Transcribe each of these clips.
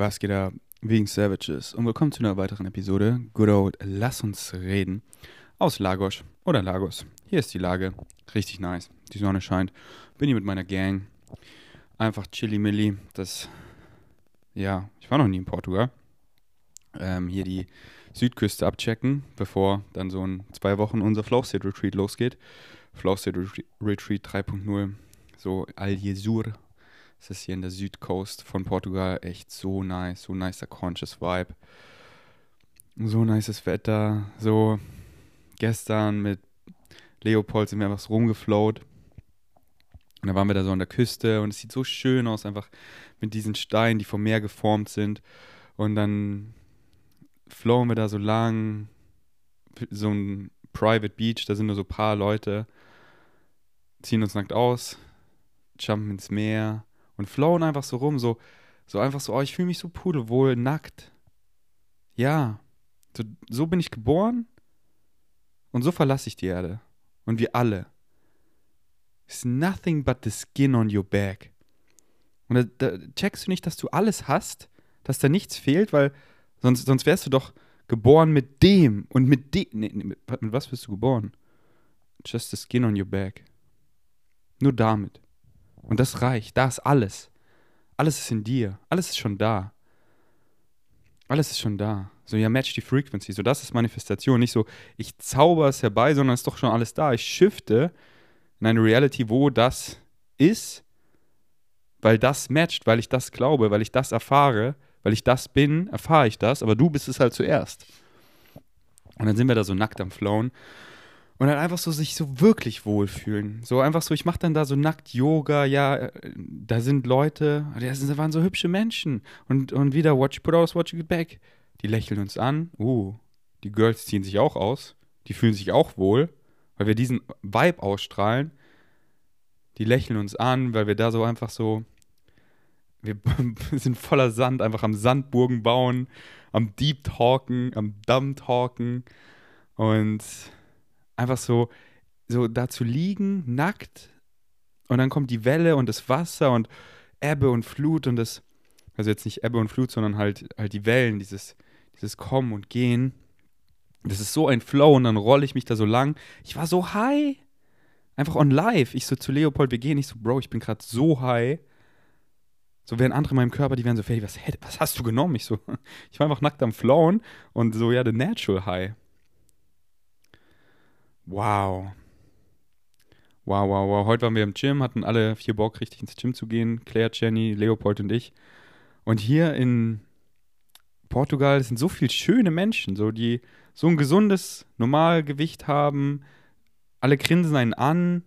Was geht ab? Wegen Savages und willkommen zu einer weiteren Episode Good Old Lass uns reden aus Lagos oder Lagos. Hier ist die Lage, richtig nice. Die Sonne scheint. Bin hier mit meiner Gang. Einfach chilly milli. Das, ja, ich war noch nie in Portugal. Ähm, hier die Südküste abchecken, bevor dann so in zwei Wochen unser Flow State Retreat losgeht. Flow State Retreat 3.0, so Al-Jesur es ist hier in der Südcoast von Portugal echt so nice, so nicer Conscious Vibe. So nices Wetter. So gestern mit Leopold sind wir einfach so rumgeflowt. Und da waren wir da so an der Küste und es sieht so schön aus, einfach mit diesen Steinen, die vom Meer geformt sind. Und dann flowen wir da so lang, so ein Private Beach, da sind nur so ein paar Leute, ziehen uns nackt aus, jumpen ins Meer, und flowen einfach so rum, so, so einfach so, oh, ich fühle mich so pudelwohl, nackt. Ja, so, so bin ich geboren und so verlasse ich die Erde. Und wir alle. It's nothing but the skin on your back. Und da, da checkst du nicht, dass du alles hast, dass da nichts fehlt, weil sonst, sonst wärst du doch geboren mit dem und mit dem. Nee, nee, mit, mit was bist du geboren? Just the skin on your back. Nur damit. Und das reicht. Da ist alles. Alles ist in dir. Alles ist schon da. Alles ist schon da. So, ja, match die Frequency. So, das ist Manifestation. Nicht so, ich zauber es herbei, sondern es ist doch schon alles da. Ich shifte in eine Reality, wo das ist, weil das matcht, weil ich das glaube, weil ich das erfahre, weil ich das bin, erfahre ich das, aber du bist es halt zuerst. Und dann sind wir da so nackt am Flown und dann einfach so sich so wirklich wohlfühlen. So einfach so, ich mache dann da so nackt Yoga, ja, äh, da sind Leute, das waren so hübsche Menschen. Und, und wieder, watch you put out, watch you get back. Die lächeln uns an. Uh, die Girls ziehen sich auch aus. Die fühlen sich auch wohl, weil wir diesen Vibe ausstrahlen. Die lächeln uns an, weil wir da so einfach so, wir sind voller Sand, einfach am Sandburgen bauen, am Deep Talken, am Dumb Talken. Und einfach so, so da zu liegen, nackt, und dann kommt die Welle und das Wasser und Ebbe und Flut und das, also jetzt nicht Ebbe und Flut, sondern halt, halt die Wellen, dieses, dieses Kommen und Gehen. Das ist so ein Flow und dann rolle ich mich da so lang. Ich war so high. Einfach on live. Ich so zu Leopold, wir gehen. Ich so, Bro, ich bin gerade so high. So wären andere in meinem Körper, die wären so, hey, was, was hast du genommen? Ich so, ich war einfach nackt am Flown und so, ja, the natural high. Wow. Wow, wow, wow. Heute waren wir im Gym, hatten alle vier Bock, richtig ins Gym zu gehen. Claire, Jenny, Leopold und ich. Und hier in Portugal sind so viele schöne Menschen, so die so ein gesundes Normalgewicht haben. Alle grinsen einen an.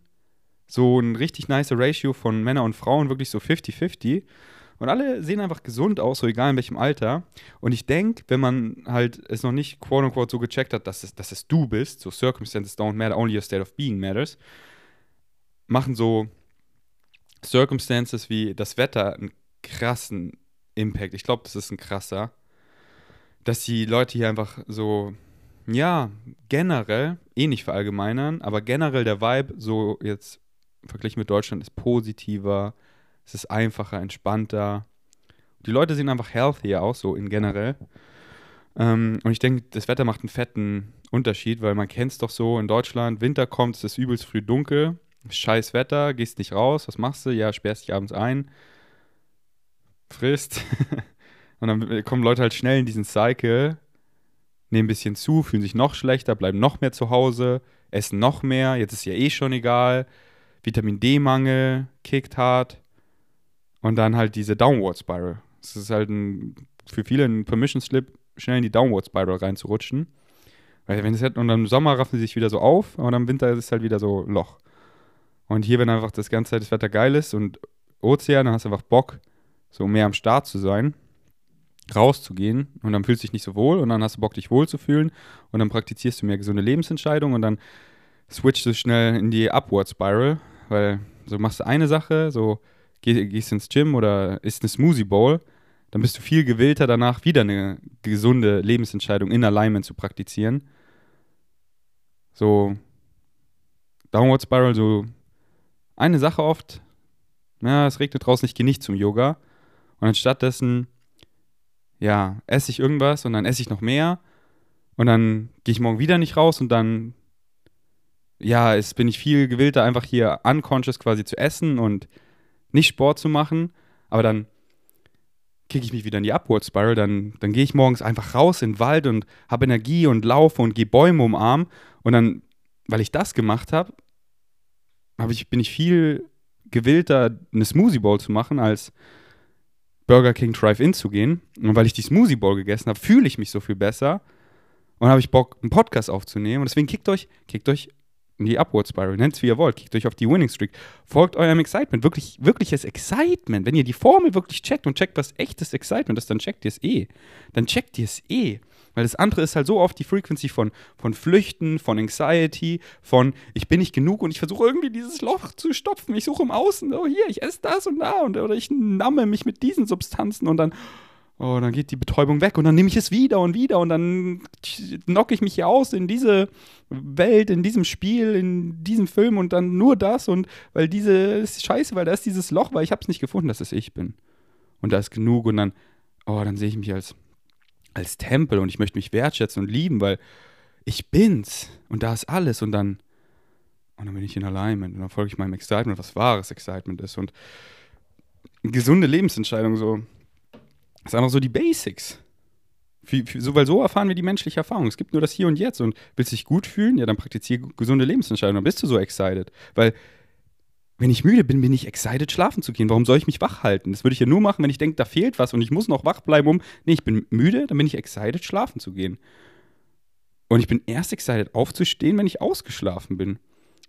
So ein richtig nice Ratio von Männern und Frauen, wirklich so 50-50. Und alle sehen einfach gesund aus, so egal in welchem Alter. Und ich denke, wenn man halt es noch nicht quote unquote so gecheckt hat, dass es, dass es du bist, so Circumstances don't matter, only your state of being matters, machen so Circumstances wie das Wetter einen krassen Impact. Ich glaube, das ist ein krasser. Dass die Leute hier einfach so, ja, generell, eh nicht verallgemeinern, aber generell der Vibe so jetzt verglichen mit Deutschland ist positiver, es ist einfacher, entspannter. Die Leute sehen einfach healthier aus, so in generell. Ähm, und ich denke, das Wetter macht einen fetten Unterschied, weil man kennt es doch so in Deutschland, Winter kommt, es ist übelst früh dunkel, scheiß Wetter, gehst nicht raus, was machst du? Ja, sperrst dich abends ein, frisst. und dann kommen Leute halt schnell in diesen Cycle, nehmen ein bisschen zu, fühlen sich noch schlechter, bleiben noch mehr zu Hause, essen noch mehr, jetzt ist ja eh schon egal. Vitamin D-Mangel kickt hart. Und dann halt diese Downward Spiral. Es ist halt ein, für viele ein Permission Slip, schnell in die Downward Spiral reinzurutschen. Weil wenn es halt, und dann im Sommer raffen sie sich wieder so auf, und im Winter ist es halt wieder so Loch. Und hier, wenn einfach das ganze Zeit das Wetter geil ist und Ozean, dann hast du einfach Bock, so mehr am Start zu sein, rauszugehen und dann fühlst du dich nicht so wohl und dann hast du Bock, dich wohl zu fühlen und dann praktizierst du mehr gesunde Lebensentscheidungen und dann switchst du schnell in die Upward Spiral, weil so machst du eine Sache, so geh, gehst ins Gym oder isst eine Smoothie Bowl, dann bist du viel gewillter danach, wieder eine gesunde Lebensentscheidung in Alignment zu praktizieren. So, Downward Spiral, so eine Sache oft, ja, es regnet draußen, ich gehe nicht zum Yoga. Und anstatt dessen ja, esse ich irgendwas und dann esse ich noch mehr und dann gehe ich morgen wieder nicht raus und dann, ja, es bin ich viel gewillter, einfach hier unconscious quasi zu essen und nicht Sport zu machen. Aber dann kicke ich mich wieder in die Upward Spiral. Dann, dann gehe ich morgens einfach raus in den Wald und habe Energie und laufe und gehe Bäume umarmen. Und dann, weil ich das gemacht habe, hab ich, bin ich viel gewillter, eine Smoothie Bowl zu machen, als Burger King Drive-In zu gehen. Und weil ich die Smoothie Bowl gegessen habe, fühle ich mich so viel besser. Und habe ich Bock, einen Podcast aufzunehmen. Und deswegen kickt euch, kickt euch in die Upward Spiral, nennt es wie ihr wollt, kickt euch auf die Winning Streak, folgt eurem Excitement, wirklich, wirkliches Excitement. Wenn ihr die Formel wirklich checkt und checkt, was echtes Excitement ist, dann checkt ihr es eh. Dann checkt ihr es eh. Weil das andere ist halt so oft die Frequency von, von Flüchten, von Anxiety, von ich bin nicht genug und ich versuche irgendwie dieses Loch zu stopfen. Ich suche im Außen, oh hier, ich esse das und da und oder ich namme mich mit diesen Substanzen und dann Oh, dann geht die Betäubung weg und dann nehme ich es wieder und wieder und dann knocke ich mich hier aus in diese Welt, in diesem Spiel, in diesem Film und dann nur das und weil diese ist scheiße, weil da ist dieses Loch, weil ich habe es nicht gefunden, dass es ich bin. Und da ist genug und dann, oh, dann sehe ich mich als, als Tempel und ich möchte mich wertschätzen und lieben, weil ich bin's und da ist alles und dann, und dann bin ich in Alignment und dann folge ich meinem Excitement, was wahres Excitement ist und gesunde Lebensentscheidung so das ist einfach so die Basics. Für, so, weil so erfahren wir die menschliche Erfahrung. Es gibt nur das Hier und Jetzt. Und willst du dich gut fühlen? Ja, dann praktiziere gesunde Lebensentscheidungen. Dann bist du so excited. Weil, wenn ich müde bin, bin ich excited, schlafen zu gehen. Warum soll ich mich wach halten? Das würde ich ja nur machen, wenn ich denke, da fehlt was und ich muss noch wach bleiben, um. Nee, ich bin müde, dann bin ich excited, schlafen zu gehen. Und ich bin erst excited, aufzustehen, wenn ich ausgeschlafen bin.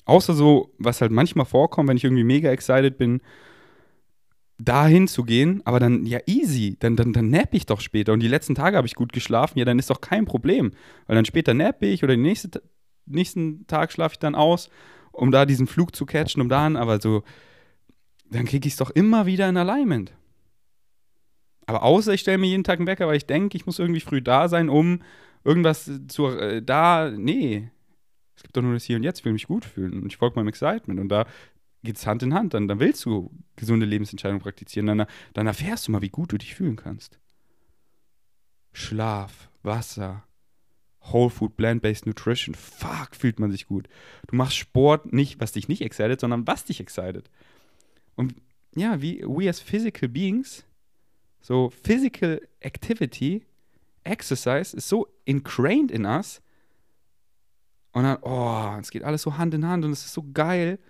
Außer so, was halt manchmal vorkommt, wenn ich irgendwie mega excited bin, dahin zu gehen, aber dann, ja, easy, dann, dann, dann napp ich doch später. Und die letzten Tage habe ich gut geschlafen, ja, dann ist doch kein Problem. Weil dann später nappe ich oder den nächste, nächsten Tag schlafe ich dann aus, um da diesen Flug zu catchen, um dann, aber so, dann kriege ich es doch immer wieder in Alignment. Aber außer ich stelle mir jeden Tag einen Wecker, weil ich denke, ich muss irgendwie früh da sein, um irgendwas zu, äh, da, nee. Es gibt doch nur das Hier und Jetzt, ich will mich gut fühlen und ich folge meinem Excitement und da geht es Hand in Hand. Dann, dann willst du gesunde Lebensentscheidungen praktizieren. Dann, dann erfährst du mal, wie gut du dich fühlen kannst. Schlaf, Wasser, Whole Food, Plant-Based Nutrition. Fuck, fühlt man sich gut. Du machst Sport nicht, was dich nicht excited, sondern was dich excited. Und ja, wie we as physical beings, so physical activity, exercise ist so ingrained in us. Und dann, oh, es geht alles so Hand in Hand und es ist so geil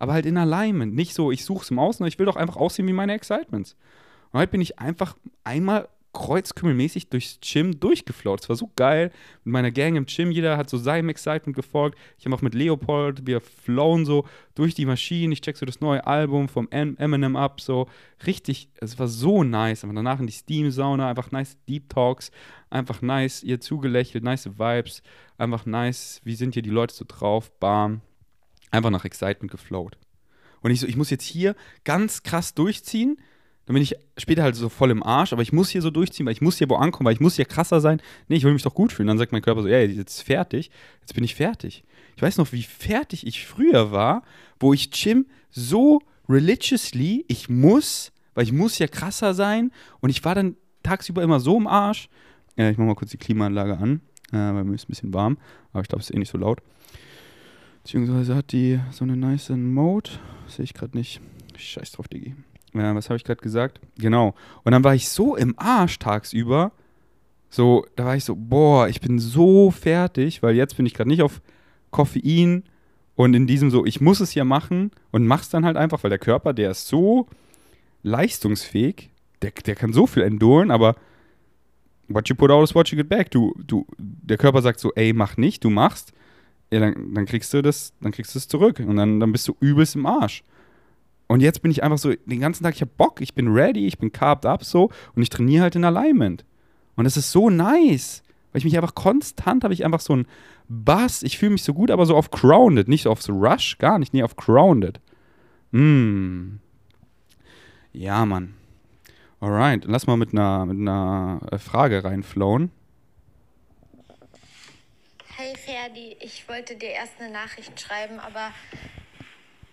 aber halt in Alignment. Nicht so, ich suche es im Außen, ich will doch einfach aussehen wie meine Excitements. Und heute bin ich einfach einmal kreuzkümmelmäßig durchs Gym durchgeflowt. Es war so geil. Mit meiner Gang im Gym, jeder hat so seinem Excitement gefolgt. Ich habe auch mit Leopold, wir flown so durch die Maschinen. Ich check so das neue Album vom Eminem ab. So richtig, es war so nice. Aber danach in die Steam-Sauna, einfach nice Deep Talks. Einfach nice, ihr zugelächelt, nice Vibes. Einfach nice, wie sind hier die Leute so drauf? Bam einfach nach Excitement geflowt. Und ich so, ich muss jetzt hier ganz krass durchziehen. Dann bin ich später halt so voll im Arsch, aber ich muss hier so durchziehen, weil ich muss hier wo ankommen, weil ich muss hier krasser sein. Nee, ich will mich doch gut fühlen. Dann sagt mein Körper so, ey, jetzt fertig. Jetzt bin ich fertig. Ich weiß noch, wie fertig ich früher war, wo ich Gym so religiously, ich muss, weil ich muss ja krasser sein. Und ich war dann tagsüber immer so im Arsch. Ja, ich mach mal kurz die Klimaanlage an, äh, weil mir ist ein bisschen warm, aber ich glaube, es ist eh nicht so laut. Beziehungsweise hat die so eine nice Mode. Sehe ich gerade nicht. Scheiß drauf, Diggi. Ja, was habe ich gerade gesagt? Genau. Und dann war ich so im Arsch tagsüber. So, da war ich so, boah, ich bin so fertig, weil jetzt bin ich gerade nicht auf Koffein und in diesem so, ich muss es ja machen und mach's dann halt einfach, weil der Körper, der ist so leistungsfähig, der, der kann so viel enduren, aber what you put out is what you get back. Du, du, der Körper sagt so, ey, mach nicht, du machst ja, dann, dann kriegst du das, dann kriegst du es zurück und dann, dann bist du übelst im Arsch. Und jetzt bin ich einfach so, den ganzen Tag, ich hab Bock, ich bin ready, ich bin carved up so und ich trainiere halt in Alignment. Und das ist so nice, weil ich mich einfach konstant habe ich einfach so ein Bass, ich fühle mich so gut, aber so auf grounded, nicht auf so Rush, gar nicht, nee, auf grounded. Mm. Ja, Mann. Alright, lass mal mit einer, mit einer äh, Frage reinflowen. Hey Ferdi, ich wollte dir erst eine Nachricht schreiben, aber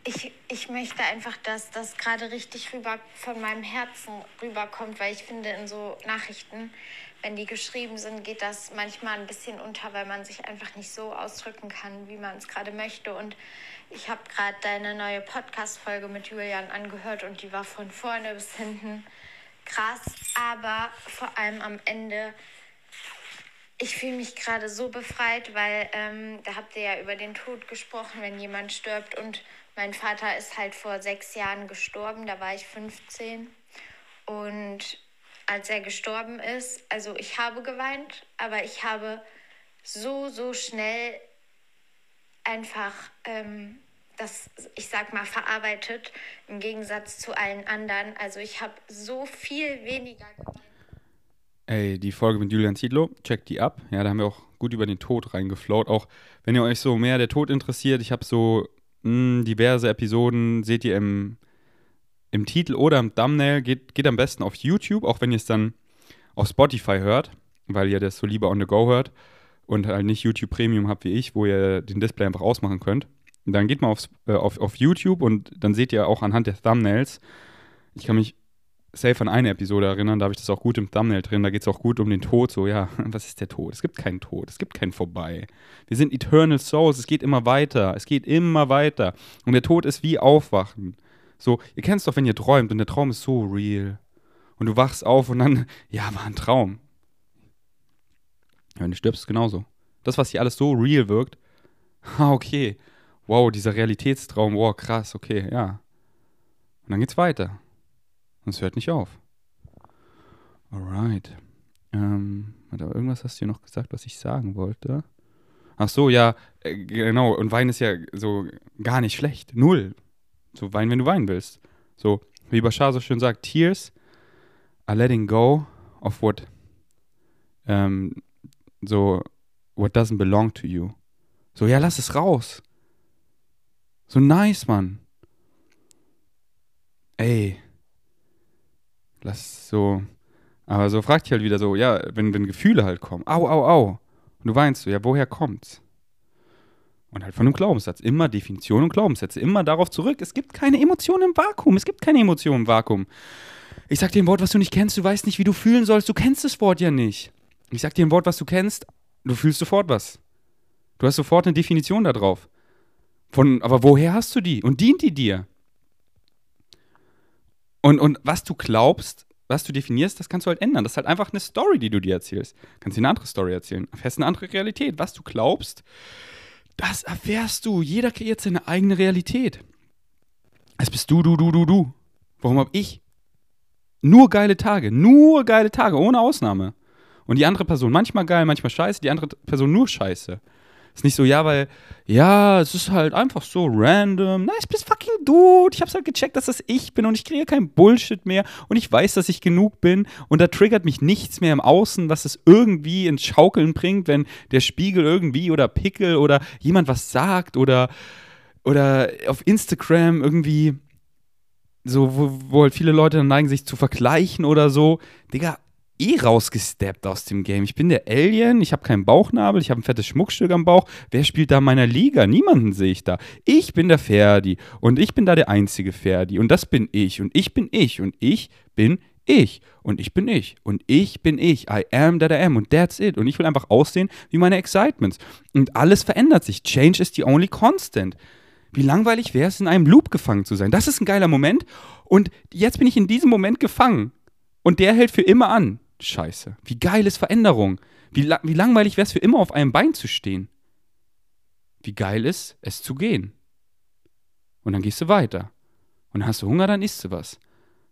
ich, ich möchte einfach, dass das gerade richtig rüber von meinem Herzen rüberkommt, weil ich finde, in so Nachrichten, wenn die geschrieben sind, geht das manchmal ein bisschen unter, weil man sich einfach nicht so ausdrücken kann, wie man es gerade möchte. Und ich habe gerade deine neue Podcast-Folge mit Julian angehört und die war von vorne bis hinten krass, aber vor allem am Ende ich fühle mich gerade so befreit, weil ähm, da habt ihr ja über den Tod gesprochen, wenn jemand stirbt. Und mein Vater ist halt vor sechs Jahren gestorben, da war ich 15. Und als er gestorben ist, also ich habe geweint, aber ich habe so, so schnell einfach ähm, das, ich sag mal, verarbeitet, im Gegensatz zu allen anderen. Also ich habe so viel weniger geweint. Ey, die Folge mit Julian Ziedlow, checkt die ab. Ja, da haben wir auch gut über den Tod reingeflowt. Auch wenn ihr euch so mehr der Tod interessiert, ich habe so mh, hm, diverse Episoden, seht ihr im, im Titel oder im Thumbnail. Geht, geht am besten auf YouTube, auch wenn ihr es dann auf Spotify hört, weil ihr das so lieber on the go hört und halt nicht YouTube Premium habt wie ich, wo ihr den Display einfach ausmachen könnt. Dann geht mal aufs, äh, auf, auf YouTube und dann seht ihr auch anhand der Thumbnails. Ich kann mich safe an eine Episode erinnern, da habe ich das auch gut im Thumbnail drin, da geht es auch gut um den Tod, so, ja, was ist der Tod? Es gibt keinen Tod, es gibt kein Vorbei. Wir sind Eternal Souls, es geht immer weiter, es geht immer weiter. Und der Tod ist wie Aufwachen. So, ihr kennt es doch, wenn ihr träumt und der Traum ist so real. Und du wachst auf und dann, ja, war ein Traum. Ja, wenn du stirbst, genauso. Das, was hier alles so real wirkt, ah, okay, wow, dieser Realitätstraum, wow, krass, okay, ja. Und dann geht's weiter. Und es hört nicht auf. Alright. Ähm, aber irgendwas hast du hier noch gesagt, was ich sagen wollte. Ach so, ja, äh, genau. Und Wein ist ja so gar nicht schlecht. Null. So Wein, wenn du weinen willst. So, wie Bashar so schön sagt, Tears are letting go of what, ähm, so, what doesn't belong to you. So, ja, lass es raus. So nice, Mann. Ey, lass so. Aber so fragt dich halt wieder so, ja, wenn, wenn Gefühle halt kommen, au, au, au. Und du weinst so, ja, woher kommt's? Und halt von einem Glaubenssatz. Immer Definition und Glaubenssätze. Immer darauf zurück. Es gibt keine Emotionen im Vakuum. Es gibt keine Emotionen im Vakuum. Ich sag dir ein Wort, was du nicht kennst, du weißt nicht, wie du fühlen sollst. Du kennst das Wort ja nicht. Ich sag dir ein Wort, was du kennst, du fühlst sofort was. Du hast sofort eine Definition da drauf. Von, aber woher hast du die? Und dient die dir? Und, und was du glaubst, was du definierst, das kannst du halt ändern. Das ist halt einfach eine Story, die du dir erzählst. Kannst dir eine andere Story erzählen. Erfährst eine andere Realität. Was du glaubst, das erfährst du. Jeder kreiert seine eigene Realität. Es bist du, du, du, du, du. Warum hab ich nur geile Tage? Nur geile Tage, ohne Ausnahme. Und die andere Person manchmal geil, manchmal scheiße, die andere Person nur scheiße. Ist nicht so, ja, weil, ja, es ist halt einfach so random. Nein, ich bin fucking Dude. Ich hab's halt gecheckt, dass das ich bin und ich kriege kein Bullshit mehr und ich weiß, dass ich genug bin und da triggert mich nichts mehr im Außen, was es irgendwie ins Schaukeln bringt, wenn der Spiegel irgendwie oder Pickel oder jemand was sagt oder, oder auf Instagram irgendwie so, wo, wo halt viele Leute dann neigen, sich zu vergleichen oder so. Digga, eh rausgesteppt aus dem Game. Ich bin der Alien, ich habe keinen Bauchnabel, ich habe ein fettes Schmuckstück am Bauch. Wer spielt da in meiner Liga? Niemanden sehe ich da. Ich bin der Ferdi und ich bin da der einzige Ferdi und das bin ich und ich bin ich und ich bin ich und ich bin ich und ich bin ich. I am that I am und that's it. Und ich will einfach aussehen wie meine Excitements. Und alles verändert sich. Change is the only constant. Wie langweilig wäre es, in einem Loop gefangen zu sein? Das ist ein geiler Moment. Und jetzt bin ich in diesem Moment gefangen. Und der hält für immer an. Scheiße. Wie geil ist Veränderung? Wie, la wie langweilig wäre es für immer auf einem Bein zu stehen? Wie geil ist es zu gehen? Und dann gehst du weiter. Und dann hast du Hunger, dann isst du was.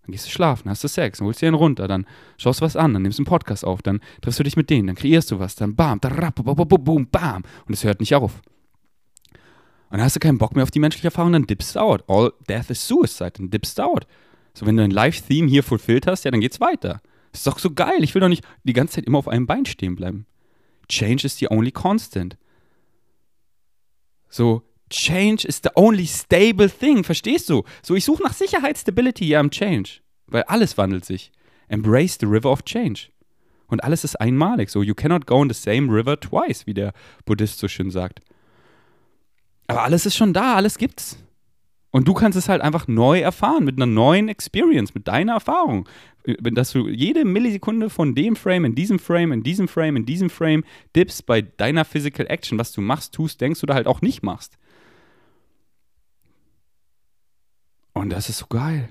Dann gehst du schlafen, hast du Sex, dann holst du einen runter, dann schaust du was an, dann nimmst du einen Podcast auf, dann triffst du dich mit denen, dann kreierst du was, dann bam, boom, bam. Und es hört nicht auf. Und dann hast du keinen Bock mehr auf die menschliche Erfahrung, dann dippst du out. All death is suicide, dann dippst du out. So, wenn du ein Live-Theme hier fulfilled hast, ja, dann geht's weiter. Das ist doch so geil. Ich will doch nicht die ganze Zeit immer auf einem Bein stehen bleiben. Change is the only constant. So, Change is the only stable thing. Verstehst du? So, ich suche nach Sicherheit, Stability ja im Change. Weil alles wandelt sich. Embrace the river of change. Und alles ist einmalig. So, you cannot go in the same river twice, wie der Buddhist so schön sagt. Aber alles ist schon da, alles gibt's. Und du kannst es halt einfach neu erfahren, mit einer neuen Experience, mit deiner Erfahrung. Dass du jede Millisekunde von dem Frame, in diesem Frame, in diesem Frame, in diesem Frame dippst bei deiner Physical Action, was du machst, tust, denkst oder halt auch nicht machst. Und das ist so geil.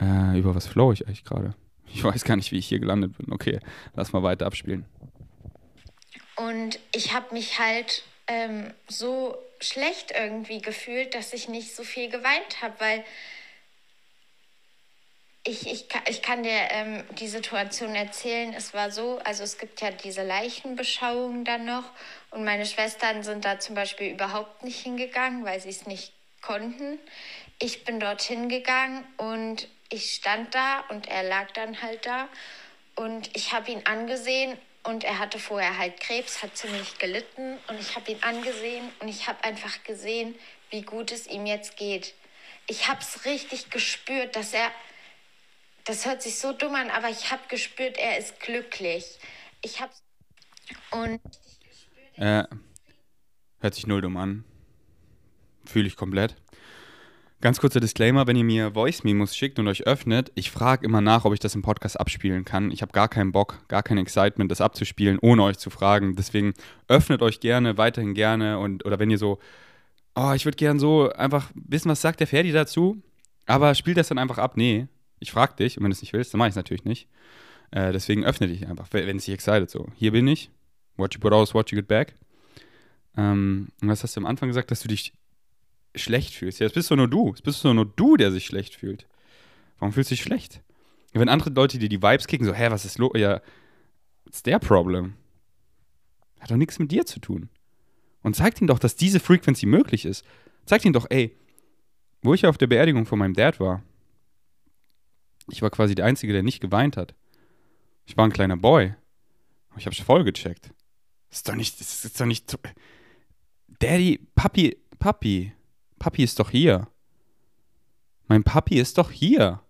Äh, über was flow ich eigentlich gerade? Ich weiß gar nicht, wie ich hier gelandet bin. Okay, lass mal weiter abspielen. Und ich habe mich halt ähm, so schlecht irgendwie gefühlt, dass ich nicht so viel geweint habe, weil ich, ich, ich kann dir ähm, die Situation erzählen. Es war so, also es gibt ja diese Leichenbeschauung dann noch und meine Schwestern sind da zum Beispiel überhaupt nicht hingegangen, weil sie es nicht konnten. Ich bin dorthin gegangen und ich stand da und er lag dann halt da und ich habe ihn angesehen und er hatte vorher halt Krebs, hat ziemlich gelitten. Und ich habe ihn angesehen und ich habe einfach gesehen, wie gut es ihm jetzt geht. Ich habe es richtig gespürt, dass er, das hört sich so dumm an, aber ich habe gespürt, er ist glücklich. Ich habe und äh, hört sich null dumm an. Fühle ich komplett. Ganz kurzer Disclaimer, wenn ihr mir Voice-Memos schickt und euch öffnet, ich frage immer nach, ob ich das im Podcast abspielen kann. Ich habe gar keinen Bock, gar kein Excitement, das abzuspielen, ohne euch zu fragen. Deswegen öffnet euch gerne, weiterhin gerne und oder wenn ihr so, oh, ich würde gerne so einfach wissen, was sagt der Ferdi dazu, aber spielt das dann einfach ab. Nee, ich frage dich und wenn du es nicht willst, dann mache ich es natürlich nicht. Äh, deswegen öffne dich einfach, wenn es dich excited so. Hier bin ich, what you put out what you get back. Ähm, was hast du am Anfang gesagt, dass du dich schlecht fühlst. Ja, es bist doch nur du. Es bist doch nur du, der sich schlecht fühlt. Warum fühlst du dich schlecht? Wenn andere Leute dir die Vibes kicken, so, hä, was ist los? Ja, it's their problem. Hat doch nichts mit dir zu tun. Und zeigt ihm doch, dass diese Frequency möglich ist. Zeigt ihm doch, ey, wo ich auf der Beerdigung von meinem Dad war, ich war quasi der Einzige, der nicht geweint hat. Ich war ein kleiner Boy. Ich hab's voll gecheckt. Das ist doch nicht, das ist doch nicht. Daddy, Papi, Papi, Papi ist doch hier. Mein Papi ist doch hier.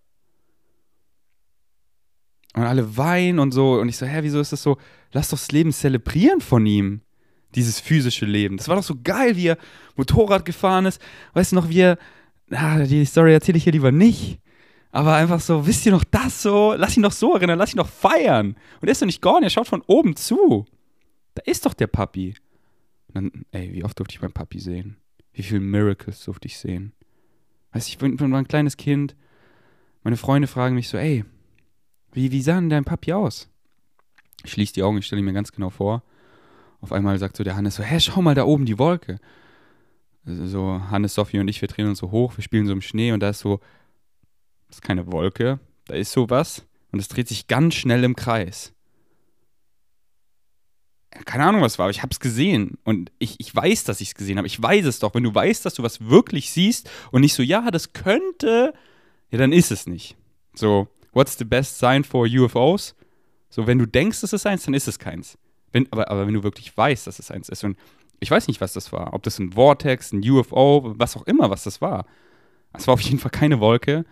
Und alle weinen und so. Und ich so, hä, wieso ist das so? Lass doch das Leben zelebrieren von ihm. Dieses physische Leben. Das war doch so geil, wie er Motorrad gefahren ist. Weißt du noch, wie er. Ah, die Story erzähle ich hier lieber nicht. Aber einfach so, wisst ihr noch das so? Lass ihn doch so erinnern, lass ihn doch feiern. Und er ist doch nicht gone, er schaut von oben zu. Da ist doch der Papi. Und dann, ey, wie oft durfte ich meinen Papi sehen? Wie viele Miracles durfte ich sehen? Weißt ich bin, bin ein kleines Kind. Meine Freunde fragen mich so, ey, wie, wie sah denn dein Papi aus? Ich schließe die Augen, ich stelle mir ganz genau vor. Auf einmal sagt so der Hannes so, hä, schau mal da oben die Wolke. So Hannes, Sophie und ich, wir drehen uns so hoch, wir spielen so im Schnee und da ist so, das ist keine Wolke, da ist sowas und es dreht sich ganz schnell im Kreis keine Ahnung, was war, aber ich habe es gesehen. Und ich, ich weiß, dass ich es gesehen habe. Ich weiß es doch. Wenn du weißt, dass du was wirklich siehst und nicht so, ja, das könnte, ja, dann ist es nicht. So, what's the best sign for UFOs? So, wenn du denkst, es ist eins, dann ist es keins. Wenn, aber, aber wenn du wirklich weißt, dass es eins ist. Und ich weiß nicht, was das war. Ob das ein Vortex, ein UFO, was auch immer, was das war. Es war auf jeden Fall keine Wolke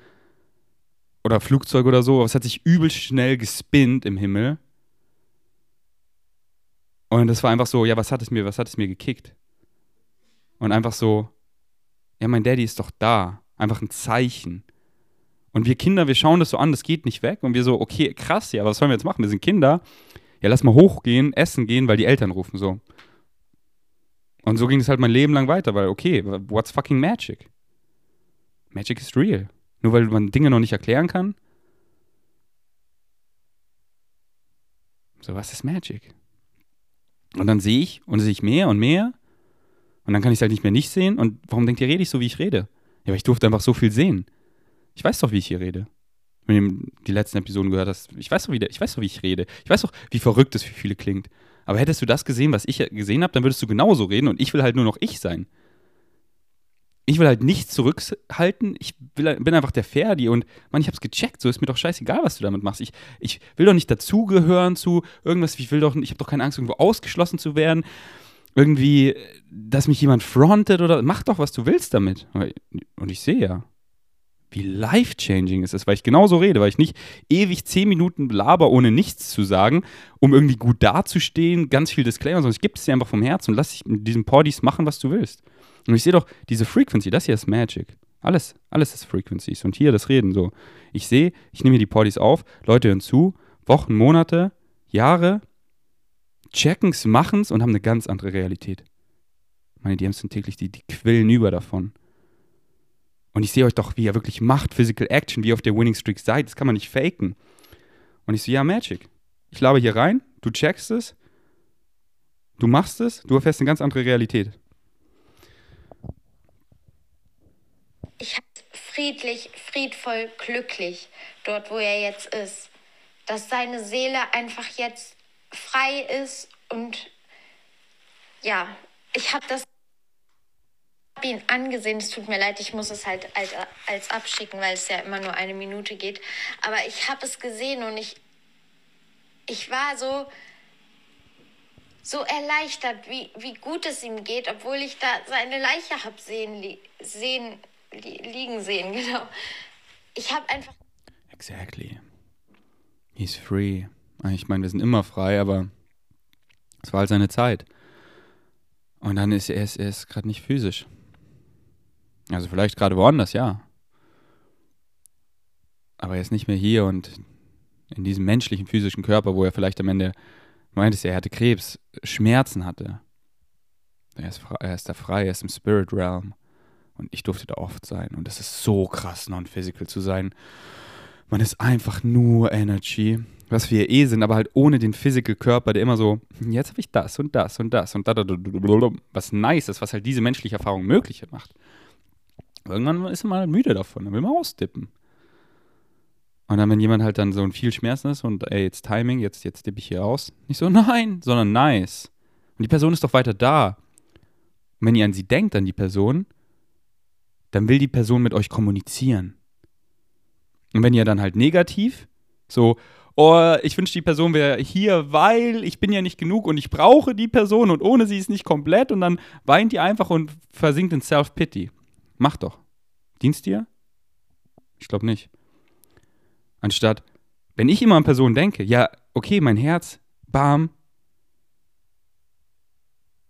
oder Flugzeug oder so, aber es hat sich übel schnell gespinnt im Himmel und das war einfach so, ja, was hat es mir, was hat es mir gekickt? Und einfach so, ja, mein Daddy ist doch da. Einfach ein Zeichen. Und wir Kinder, wir schauen das so an, das geht nicht weg. Und wir so, okay, krass, ja, was sollen wir jetzt machen? Wir sind Kinder. Ja, lass mal hochgehen, essen gehen, weil die Eltern rufen so. Und so ging es halt mein Leben lang weiter, weil, okay, what's fucking magic? Magic is real. Nur weil man Dinge noch nicht erklären kann. So, was ist Magic? Und dann sehe ich und sehe ich mehr und mehr. Und dann kann ich es halt nicht mehr nicht sehen. Und warum denkt ihr, rede ich so, wie ich rede? Ja, aber ich durfte einfach so viel sehen. Ich weiß doch, wie ich hier rede. Wenn du die letzten Episoden gehört hast, ich weiß doch, wie, ich weiß doch, wie ich rede. Ich weiß doch, wie verrückt es für viele klingt. Aber hättest du das gesehen, was ich gesehen habe, dann würdest du genauso reden und ich will halt nur noch ich sein ich will halt nichts zurückhalten. Ich will, bin einfach der Ferdi und Mann, ich hab's gecheckt. So ist mir doch scheißegal, was du damit machst. Ich, ich will doch nicht dazugehören zu irgendwas. Ich will doch, ich habe doch keine Angst, irgendwo ausgeschlossen zu werden. Irgendwie, dass mich jemand frontet oder mach doch, was du willst damit. Und ich sehe ja, wie life-changing ist es, weil ich genauso rede, weil ich nicht ewig zehn Minuten laber, ohne nichts zu sagen, um irgendwie gut dazustehen, ganz viel Disclaimer, sondern ich gebe es dir einfach vom Herzen und lass dich mit diesen Poddies machen, was du willst. Und ich sehe doch diese Frequency, das hier ist Magic. Alles, alles ist Frequencies. Und hier das Reden so. Ich sehe, ich nehme hier die Partys auf, Leute hören zu, Wochen, Monate, Jahre, checken's, machen's und haben eine ganz andere Realität. Meine DMs sind täglich, die, die quillen über davon. Und ich sehe euch doch, wie ihr wirklich macht, Physical Action, wie ihr auf der Winning Streak seid. Das kann man nicht faken. Und ich so, ja, Magic. Ich labe hier rein, du checkst es, du machst es, du erfährst eine ganz andere Realität. Ich habe friedlich, friedvoll, glücklich dort, wo er jetzt ist. Dass seine Seele einfach jetzt frei ist und ja, ich habe das ihn angesehen. Es tut mir leid, ich muss es halt als, als abschicken, weil es ja immer nur eine Minute geht. Aber ich habe es gesehen und ich, ich war so, so erleichtert, wie, wie gut es ihm geht, obwohl ich da seine Leiche habe sehen, sehen liegen sehen. Genau. Ich habe einfach. Exactly. He's free. Ich meine, wir sind immer frei, aber es war halt seine Zeit. Und dann ist er, ist, er ist gerade nicht physisch. Also vielleicht gerade woanders, ja. Aber er ist nicht mehr hier und in diesem menschlichen, physischen Körper, wo er vielleicht am Ende, meintest er hatte Krebs, Schmerzen hatte. Er ist, er ist da frei, er ist im Spirit Realm. Und ich durfte da oft sein. Und das ist so krass, non-physical zu sein. Man ist einfach nur Energy was wir eh sind, aber halt ohne den Physical Körper, der immer so, jetzt habe ich das und das und das und da, was nice ist, was halt diese menschliche Erfahrung möglich macht. Irgendwann ist man halt müde davon, dann will man ausdippen. Und dann, wenn jemand halt dann so ein viel Schmerzen ist und ey, jetzt Timing, jetzt, jetzt dippe ich hier aus, nicht so nein, sondern nice. Und die Person ist doch weiter da. Und wenn ihr an sie denkt, an die Person, dann will die Person mit euch kommunizieren. Und wenn ihr dann halt negativ, so, oh, ich wünsche, die Person wäre hier, weil ich bin ja nicht genug und ich brauche die Person und ohne sie ist nicht komplett und dann weint ihr einfach und versinkt in Self-Pity. Mach doch. Dienst dir? Ich glaube nicht. Anstatt, wenn ich immer an Personen denke, ja, okay, mein Herz, bam.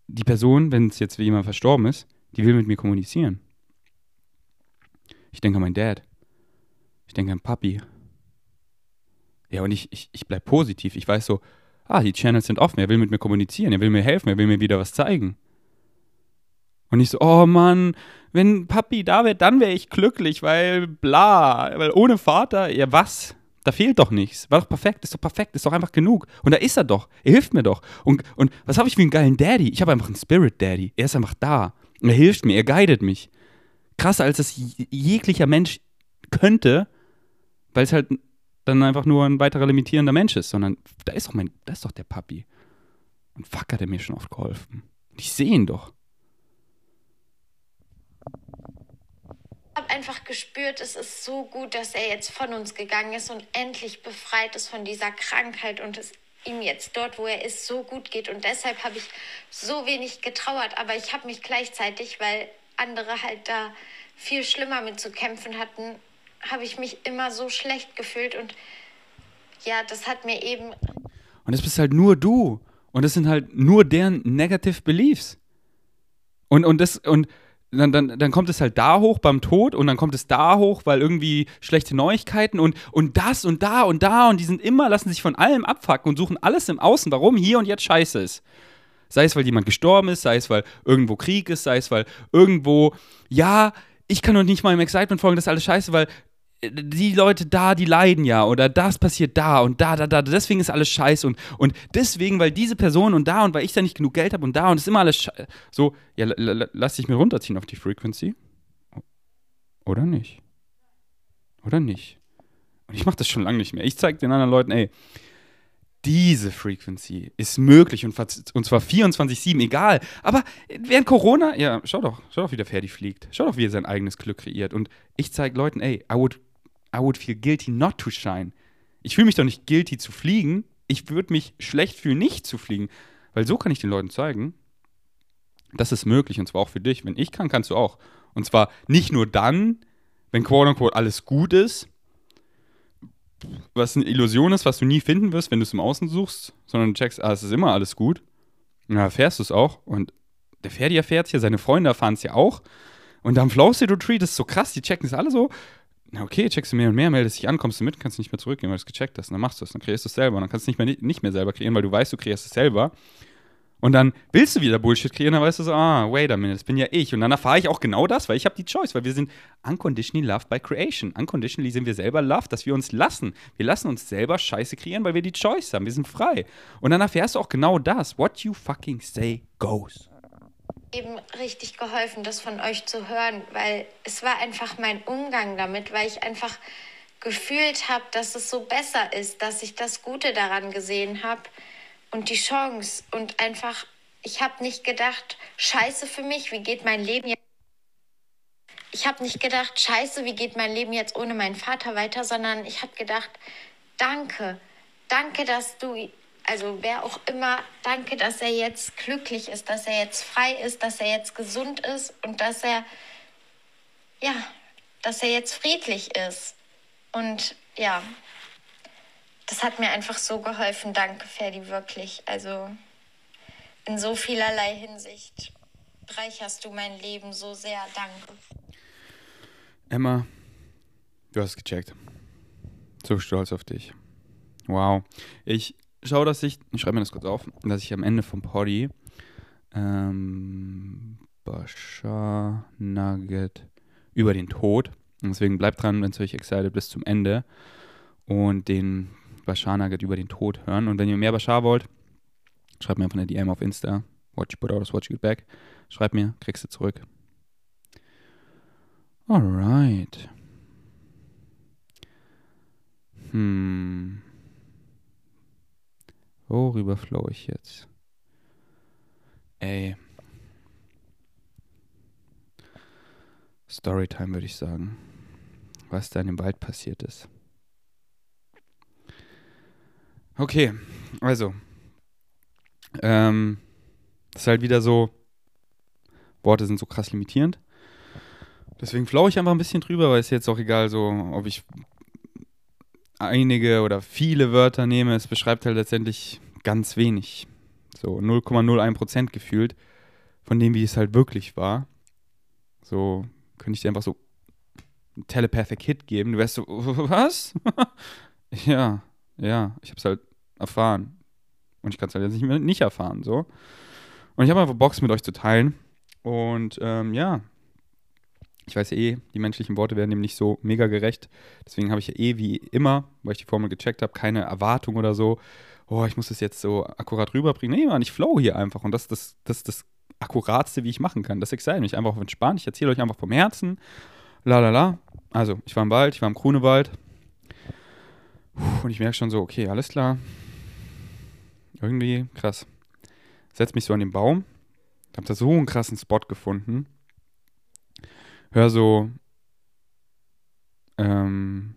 Die Person, wenn es jetzt wie jemand verstorben ist, die will mit mir kommunizieren. Ich denke an meinen Dad. Ich denke an Papi. Ja, und ich, ich, ich bleibe positiv. Ich weiß so, ah, die Channels sind offen, er will mit mir kommunizieren, er will mir helfen, er will mir wieder was zeigen. Und ich so, oh Mann, wenn Papi da wäre, dann wäre ich glücklich, weil bla, weil ohne Vater, ja was? Da fehlt doch nichts. War doch perfekt, ist doch perfekt, ist doch einfach genug. Und da ist er doch. Er hilft mir doch. Und, und was habe ich für einen geilen Daddy? Ich habe einfach einen Spirit Daddy. Er ist einfach da. Er hilft mir, er guidet mich. Krasser als das jeglicher Mensch könnte, weil es halt dann einfach nur ein weiterer limitierender Mensch ist, sondern da ist doch mein, da ist doch der Papi. Und fuck hat er mir schon oft geholfen. Ich sehe ihn doch. Ich habe einfach gespürt, es ist so gut, dass er jetzt von uns gegangen ist und endlich befreit ist von dieser Krankheit und es ihm jetzt dort, wo er ist, so gut geht. Und deshalb habe ich so wenig getrauert, aber ich habe mich gleichzeitig, weil andere halt da viel schlimmer mit zu kämpfen hatten, habe ich mich immer so schlecht gefühlt und ja, das hat mir eben. Und das bist halt nur du. Und das sind halt nur deren Negative Beliefs. Und, und das, und dann, dann, dann kommt es halt da hoch beim Tod und dann kommt es da hoch, weil irgendwie schlechte Neuigkeiten und, und das und da und da und die sind immer, lassen sich von allem abfacken und suchen alles im Außen, warum hier und jetzt scheiße ist. Sei es, weil jemand gestorben ist, sei es, weil irgendwo Krieg ist, sei es, weil irgendwo, ja, ich kann doch nicht mal im Excitement folgen, das ist alles scheiße, weil die Leute da, die leiden ja oder das passiert da und da, da, da, deswegen ist alles scheiße und, und deswegen, weil diese Person und da und weil ich da nicht genug Geld habe und da und es ist immer alles scheiße. So, ja, lass dich mir runterziehen auf die Frequency. Oder nicht? Oder nicht? Und ich mache das schon lange nicht mehr. Ich zeige den anderen Leuten, ey, diese Frequency ist möglich und, und zwar 24-7, egal. Aber während Corona, ja, schau doch, schau doch, wie der Ferdi fliegt. Schau doch, wie er sein eigenes Glück kreiert. Und ich zeige Leuten, ey, I would I would feel guilty not to shine. Ich fühle mich doch nicht guilty zu fliegen. Ich würde mich schlecht fühlen, nicht zu fliegen. Weil so kann ich den Leuten zeigen, das ist möglich und zwar auch für dich. Wenn ich kann, kannst du auch. Und zwar nicht nur dann, wenn quote unquote alles gut ist, was eine Illusion ist, was du nie finden wirst, wenn du es im Außen suchst, sondern du checkst, ah, es ist immer alles gut. dann erfährst du es auch und der Ferdi erfährt es ja, seine Freunde erfahren es ja auch. Und dann Flowstate Retreat ist so krass, die checken es alle so. Na okay, checkst du mehr und mehr, meldest dich an, kommst du mit, kannst du nicht mehr zurückgehen, weil du es gecheckt hast. Und dann machst du es, dann kreierst du es selber. Und dann kannst du es nicht mehr, nicht mehr selber kreieren, weil du weißt, du kreierst es selber. Und dann willst du wieder Bullshit kreieren, dann weißt du so, ah, wait a minute, das bin ja ich. Und dann erfahre ich auch genau das, weil ich habe die Choice, weil wir sind unconditionally loved by creation. Unconditionally sind wir selber loved, dass wir uns lassen. Wir lassen uns selber Scheiße kreieren, weil wir die Choice haben. Wir sind frei. Und dann erfährst du auch genau das. What you fucking say goes. Eben richtig geholfen, das von euch zu hören, weil es war einfach mein Umgang damit, weil ich einfach gefühlt habe, dass es so besser ist, dass ich das Gute daran gesehen habe und die Chance und einfach, ich habe nicht gedacht, scheiße für mich, wie geht mein Leben jetzt? Ich habe nicht gedacht, scheiße, wie geht mein Leben jetzt ohne meinen Vater weiter, sondern ich habe gedacht, danke, danke, dass du, also wer auch immer, danke, dass er jetzt glücklich ist, dass er jetzt frei ist, dass er jetzt gesund ist und dass er, ja, dass er jetzt friedlich ist. Und ja, das hat mir einfach so geholfen. Danke, Ferdi, wirklich. Also in so vielerlei Hinsicht bereicherst du mein Leben so sehr. Danke. Emma, du hast gecheckt. So stolz auf dich. Wow. Ich schaue, dass ich, ich schreibe mir das kurz auf, dass ich am Ende vom Poddy ähm, Bashar Nugget über den Tod. Deswegen bleibt dran, wenn es euch excited bis zum Ende. Und den Bashar Nugget über den Tod hören. Und wenn ihr mehr Bashar wollt, schreibt mir einfach eine DM auf Insta. What you put out is what you get back. Schreibt mir, kriegst du zurück. Alright. Hm. Worüber flow ich jetzt? Ey. Storytime würde ich sagen. Was da in dem Wald passiert ist. Okay, also. Ähm, das ist halt wieder so, Worte sind so krass limitierend. Deswegen flow ich einfach ein bisschen drüber, weil es jetzt auch egal, so, ob ich einige oder viele Wörter nehme, es beschreibt halt letztendlich ganz wenig. So 0,01% gefühlt von dem, wie es halt wirklich war. So könnte ich dir einfach so einen Telepathic Hit geben. Du wärst so, was? ja, ja, ich habe es halt erfahren. Und ich kann es halt jetzt nicht mehr nicht erfahren, so. Und ich habe einfach Box mit euch zu teilen. Und ähm, ja, ich weiß ja eh, die menschlichen Worte werden dem nicht so mega gerecht. Deswegen habe ich ja eh wie immer, weil ich die Formel gecheckt habe, keine Erwartung oder so. Oh, ich muss das jetzt so akkurat rüberbringen. Nee, Mann, ich flow hier einfach. Und das ist das, das, das Akkuratste, wie ich machen kann. Das excite mich einfach auf entspannt. Ich erzähle euch einfach vom Herzen. La la la. Also, ich war im Wald, ich war im Grunewald. Und ich merke schon so, okay, alles klar. Irgendwie krass. Setz mich so an den Baum. Hab da so einen krassen Spot gefunden. Hör so. Ähm,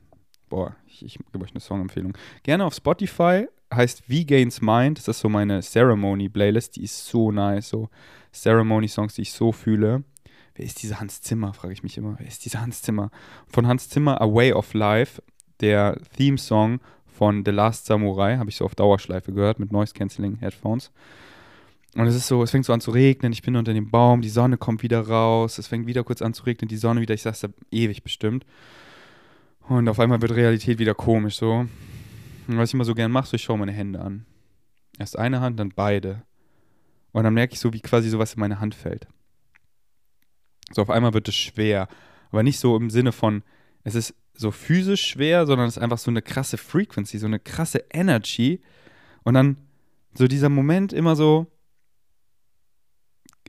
boah, ich, ich gebe euch eine Songempfehlung. Gerne auf Spotify. Heißt V-Gains Mind. Das ist so meine Ceremony-Playlist. Die ist so nice. So Ceremony-Songs, die ich so fühle. Wer ist dieser Hans Zimmer, frage ich mich immer. Wer ist dieser Hans Zimmer? Von Hans Zimmer, A Way of Life, der Theme-Song von The Last Samurai, habe ich so auf Dauerschleife gehört mit Noise Cancelling Headphones. Und es ist so, es fängt so an zu regnen, ich bin unter dem Baum, die Sonne kommt wieder raus, es fängt wieder kurz an zu regnen, die Sonne wieder, ich sag's da ewig bestimmt. Und auf einmal wird Realität wieder komisch so. Und was ich immer so gern mache, so ich schaue meine Hände an. Erst eine Hand, dann beide. Und dann merke ich so, wie quasi sowas in meine Hand fällt. So auf einmal wird es schwer. Aber nicht so im Sinne von, es ist so physisch schwer, sondern es ist einfach so eine krasse Frequency, so eine krasse Energy. Und dann so dieser Moment immer so,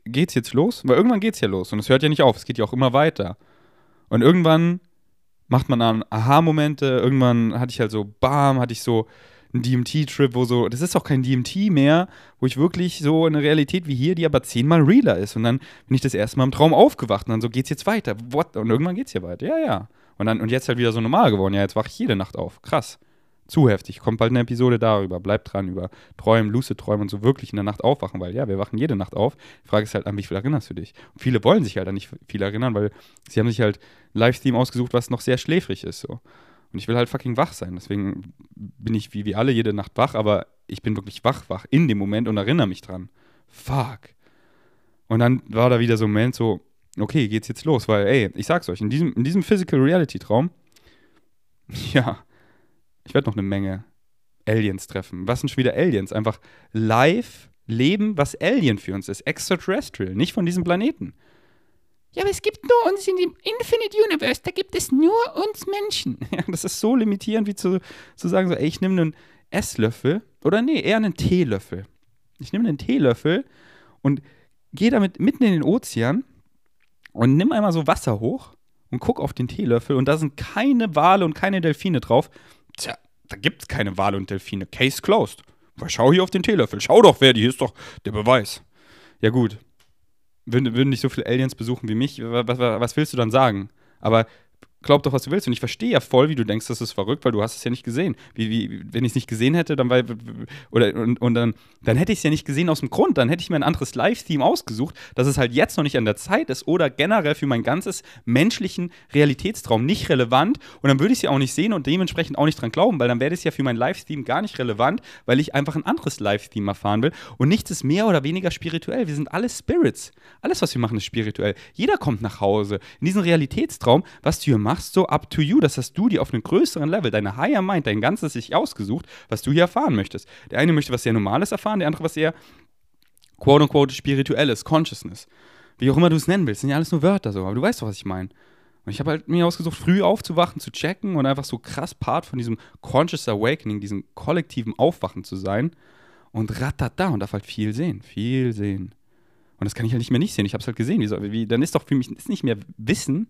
geht's jetzt los? Weil irgendwann geht's ja los und es hört ja nicht auf, es geht ja auch immer weiter. Und irgendwann macht man dann Aha-Momente, irgendwann hatte ich halt so, bam, hatte ich so einen DMT-Trip, wo so, das ist auch kein DMT mehr, wo ich wirklich so eine Realität wie hier, die aber zehnmal realer ist. Und dann bin ich das erste Mal im Traum aufgewacht und dann so, geht's jetzt weiter? What? Und irgendwann geht's ja weiter. Ja, ja. Und, dann, und jetzt halt wieder so normal geworden. Ja, jetzt wache ich jede Nacht auf. Krass. Zu heftig. Kommt bald eine Episode darüber. Bleibt dran über Träumen, Lucid Träumen und so wirklich in der Nacht aufwachen, weil ja, wir wachen jede Nacht auf. Die Frage ist halt, an wie viel erinnerst du dich? Und viele wollen sich halt an nicht viel erinnern, weil sie haben sich halt Livestream ausgesucht, was noch sehr schläfrig ist. So. Und ich will halt fucking wach sein. Deswegen bin ich wie wir alle jede Nacht wach, aber ich bin wirklich wach, wach in dem Moment und erinnere mich dran. Fuck. Und dann war da wieder so ein Moment so, okay, geht's jetzt los? Weil, ey, ich sag's euch, in diesem, in diesem Physical Reality Traum, ja, ich werde noch eine Menge Aliens treffen. Was sind schon wieder Aliens? Einfach live leben, was Alien für uns ist. Extraterrestrial, nicht von diesem Planeten. Ja, aber es gibt nur uns in dem Infinite Universe, da gibt es nur uns Menschen. Ja, das ist so limitierend, wie zu, zu sagen, so, ey, ich nehme einen Esslöffel, oder nee, eher einen Teelöffel. Ich nehme einen Teelöffel und gehe damit mitten in den Ozean und nimm einmal so Wasser hoch und guck auf den Teelöffel und da sind keine Wale und keine Delfine drauf. Tja, da gibt es keine Wale und Delfine. Case closed. Schau hier auf den Teelöffel. Schau doch, wer die ist doch der Beweis. Ja, gut. Würden, würden nicht so viele Aliens besuchen wie mich, was, was, was willst du dann sagen? Aber glaub doch, was du willst. Und ich verstehe ja voll, wie du denkst, das ist verrückt, weil du hast es ja nicht gesehen. Wie, wie, wenn ich es nicht gesehen hätte, dann war, oder und, und dann, dann hätte ich es ja nicht gesehen aus dem Grund. Dann hätte ich mir ein anderes Live-Theme ausgesucht, dass es halt jetzt noch nicht an der Zeit ist oder generell für meinen ganzes menschlichen Realitätstraum nicht relevant. Und dann würde ich es ja auch nicht sehen und dementsprechend auch nicht dran glauben, weil dann wäre es ja für mein Live-Theme gar nicht relevant, weil ich einfach ein anderes Live-Theme erfahren will. Und nichts ist mehr oder weniger spirituell. Wir sind alle Spirits. Alles, was wir machen, ist spirituell. Jeder kommt nach Hause. In diesen Realitätstraum, was du hier machst, machst, so up to you. Das hast du dir auf einem größeren Level, deine Higher Mind, dein ganzes sich ausgesucht, was du hier erfahren möchtest. Der eine möchte was sehr Normales erfahren, der andere was sehr quote unquote spirituelles, Consciousness. Wie auch immer du es nennen willst, sind ja alles nur Wörter so, aber du weißt doch, was ich meine. Und ich habe halt mir ausgesucht, früh aufzuwachen, zu checken und einfach so krass Part von diesem Conscious Awakening, diesem kollektiven Aufwachen zu sein. Und ratata, und darf halt viel sehen, viel sehen. Und das kann ich halt nicht mehr nicht sehen. Ich habe es halt gesehen. Wie, wie, dann ist doch für mich ist nicht mehr Wissen,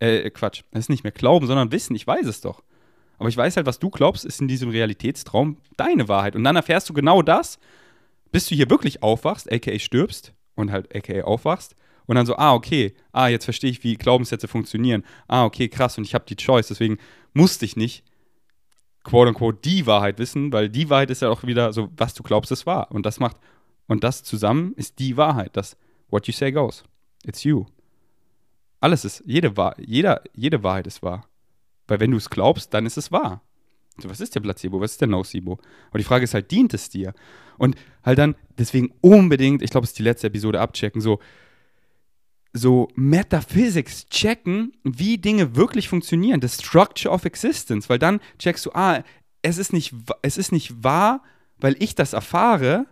äh, Quatsch. Das ist nicht mehr Glauben, sondern Wissen. Ich weiß es doch. Aber ich weiß halt, was du glaubst, ist in diesem Realitätstraum deine Wahrheit. Und dann erfährst du genau das, bis du hier wirklich aufwachst, aka stirbst und halt aka aufwachst. Und dann so, ah, okay, ah, jetzt verstehe ich, wie Glaubenssätze funktionieren. Ah, okay, krass, und ich habe die Choice, deswegen musste ich nicht, quote unquote, die Wahrheit wissen, weil die Wahrheit ist ja auch wieder so, was du glaubst, ist wahr. Und das macht, und das zusammen ist die Wahrheit. Das, what you say goes. It's you. Alles ist, jede, jeder, jede Wahrheit ist wahr. Weil wenn du es glaubst, dann ist es wahr. So, was ist der Placebo? Was ist der Nocebo? Aber die Frage ist halt, dient es dir? Und halt dann, deswegen unbedingt, ich glaube, es ist die letzte Episode abchecken, so, so Metaphysics checken, wie Dinge wirklich funktionieren, the structure of existence, weil dann checkst du, ah, es ist nicht, es ist nicht wahr, weil ich das erfahre,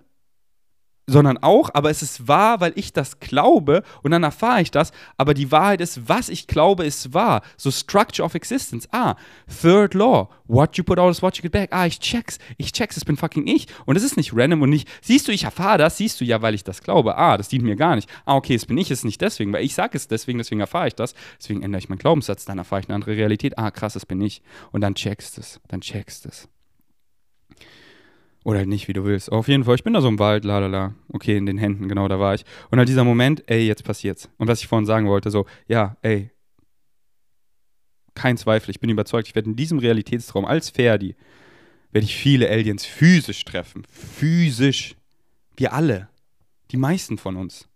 sondern auch, aber es ist wahr, weil ich das glaube und dann erfahre ich das, aber die Wahrheit ist, was ich glaube, ist wahr. So Structure of Existence. Ah, Third Law. What you put out is what you get back. Ah, ich check's. Ich check's, es bin fucking ich. Und es ist nicht random und nicht, siehst du, ich erfahre das, siehst du ja, weil ich das glaube. Ah, das dient mir gar nicht. Ah, okay, es bin ich, es ist nicht deswegen, weil ich sage es deswegen, deswegen erfahre ich das. Deswegen ändere ich meinen Glaubenssatz, dann erfahre ich eine andere Realität. Ah, krass, das bin ich. Und dann checkst es. Dann checkst es. Oder halt nicht, wie du willst. Auf jeden Fall, ich bin da so im Wald, lalala. Okay, in den Händen, genau, da war ich. Und halt dieser Moment, ey, jetzt passiert's. Und was ich vorhin sagen wollte, so, ja, ey, kein Zweifel, ich bin überzeugt, ich werde in diesem Realitätstraum als Ferdi, werde ich viele Aliens physisch treffen. Physisch. Wir alle. Die meisten von uns.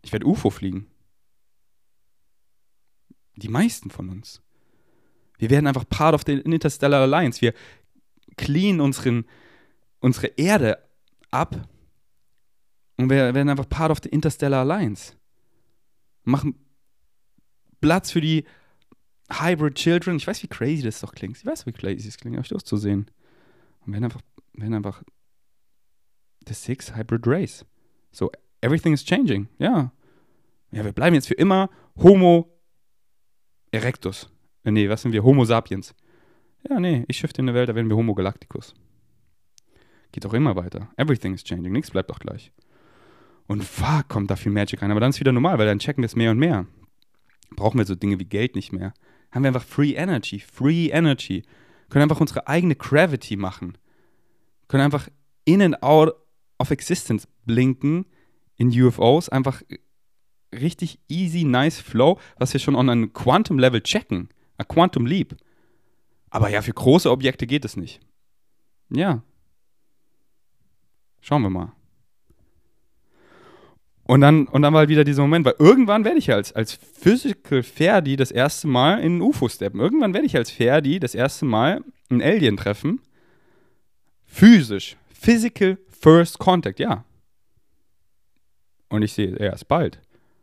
Ich werde UFO fliegen. Die meisten von uns. Wir werden einfach Part of the Interstellar Alliance. Wir clean unseren, unsere Erde ab und wir werden einfach Part of the Interstellar Alliance. Machen Platz für die Hybrid Children. Ich weiß, wie crazy das doch klingt. Ich weiß, wie crazy es klingt, euch durchzusehen. Und werden einfach, werden einfach the Six Hybrid Race. So, everything is changing. Ja. Ja, wir bleiben jetzt für immer Homo erectus. Äh, nee, was sind wir? Homo sapiens. Ja, nee, ich shifte in eine Welt, da werden wir Homo Galacticus. Geht auch immer weiter. Everything is changing, nichts bleibt auch gleich. Und fuck, kommt da viel Magic rein. Aber dann ist wieder normal, weil dann checken wir es mehr und mehr. Brauchen wir so Dinge wie Geld nicht mehr. Haben wir einfach Free Energy, Free Energy. Können einfach unsere eigene Gravity machen. Können einfach in and out of existence blinken in UFOs. Einfach richtig easy, nice Flow, was wir schon on einem Quantum Level checken. A Quantum Leap. Aber ja, für große Objekte geht es nicht. Ja. Schauen wir mal. Und dann, und dann war halt wieder dieser Moment, weil irgendwann werde ich als, als Physical Ferdi das erste Mal in ein UFO steppen. Irgendwann werde ich als Ferdi das erste Mal einen Alien treffen. Physisch. Physical First Contact, ja. Und ich sehe, ist bald.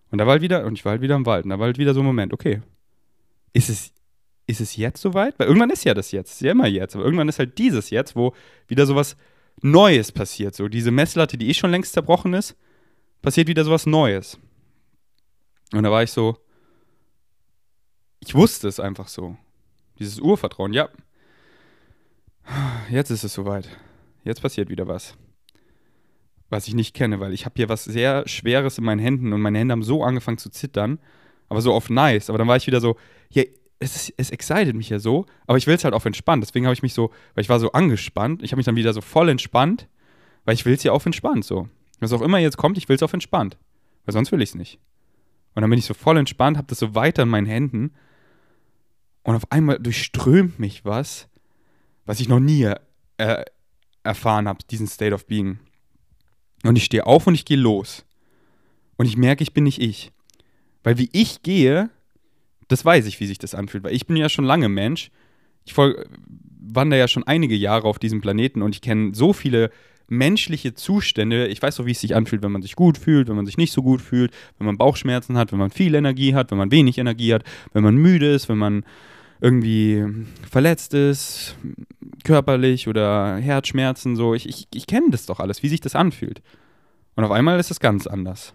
Und da war halt wieder, und ich war halt wieder im Wald. Und da war halt wieder so ein Moment, okay, ist es, ist es jetzt soweit? Weil irgendwann ist ja das jetzt, ist ja immer jetzt. Aber irgendwann ist halt dieses jetzt, wo wieder sowas Neues passiert. So diese Messlatte, die eh schon längst zerbrochen ist, passiert wieder sowas Neues. Und da war ich so, ich wusste es einfach so. Dieses Urvertrauen, ja. Jetzt ist es soweit. Jetzt passiert wieder was. Was ich nicht kenne, weil ich habe hier was sehr Schweres in meinen Händen und meine Hände haben so angefangen zu zittern. Aber so auf nice. Aber dann war ich wieder so, ja, es, ist, es excited mich ja so, aber ich will es halt auf entspannt. Deswegen habe ich mich so, weil ich war so angespannt, ich habe mich dann wieder so voll entspannt, weil ich will es ja auf entspannt so. Was auch immer jetzt kommt, ich will es auf entspannt. Weil sonst will ich es nicht. Und dann bin ich so voll entspannt, habe das so weiter in meinen Händen und auf einmal durchströmt mich was, was ich noch nie äh, erfahren habe, diesen State of Being. Und ich stehe auf und ich gehe los. Und ich merke, ich bin nicht ich. Weil wie ich gehe, das weiß ich, wie sich das anfühlt. Weil ich bin ja schon lange Mensch. Ich wandere ja schon einige Jahre auf diesem Planeten und ich kenne so viele menschliche Zustände. Ich weiß so, wie es sich anfühlt, wenn man sich gut fühlt, wenn man sich nicht so gut fühlt, wenn man Bauchschmerzen hat, wenn man viel Energie hat, wenn man wenig Energie hat, wenn man müde ist, wenn man irgendwie verletzt ist, körperlich oder Herzschmerzen, so. Ich, ich, ich kenne das doch alles, wie sich das anfühlt. Und auf einmal ist es ganz anders.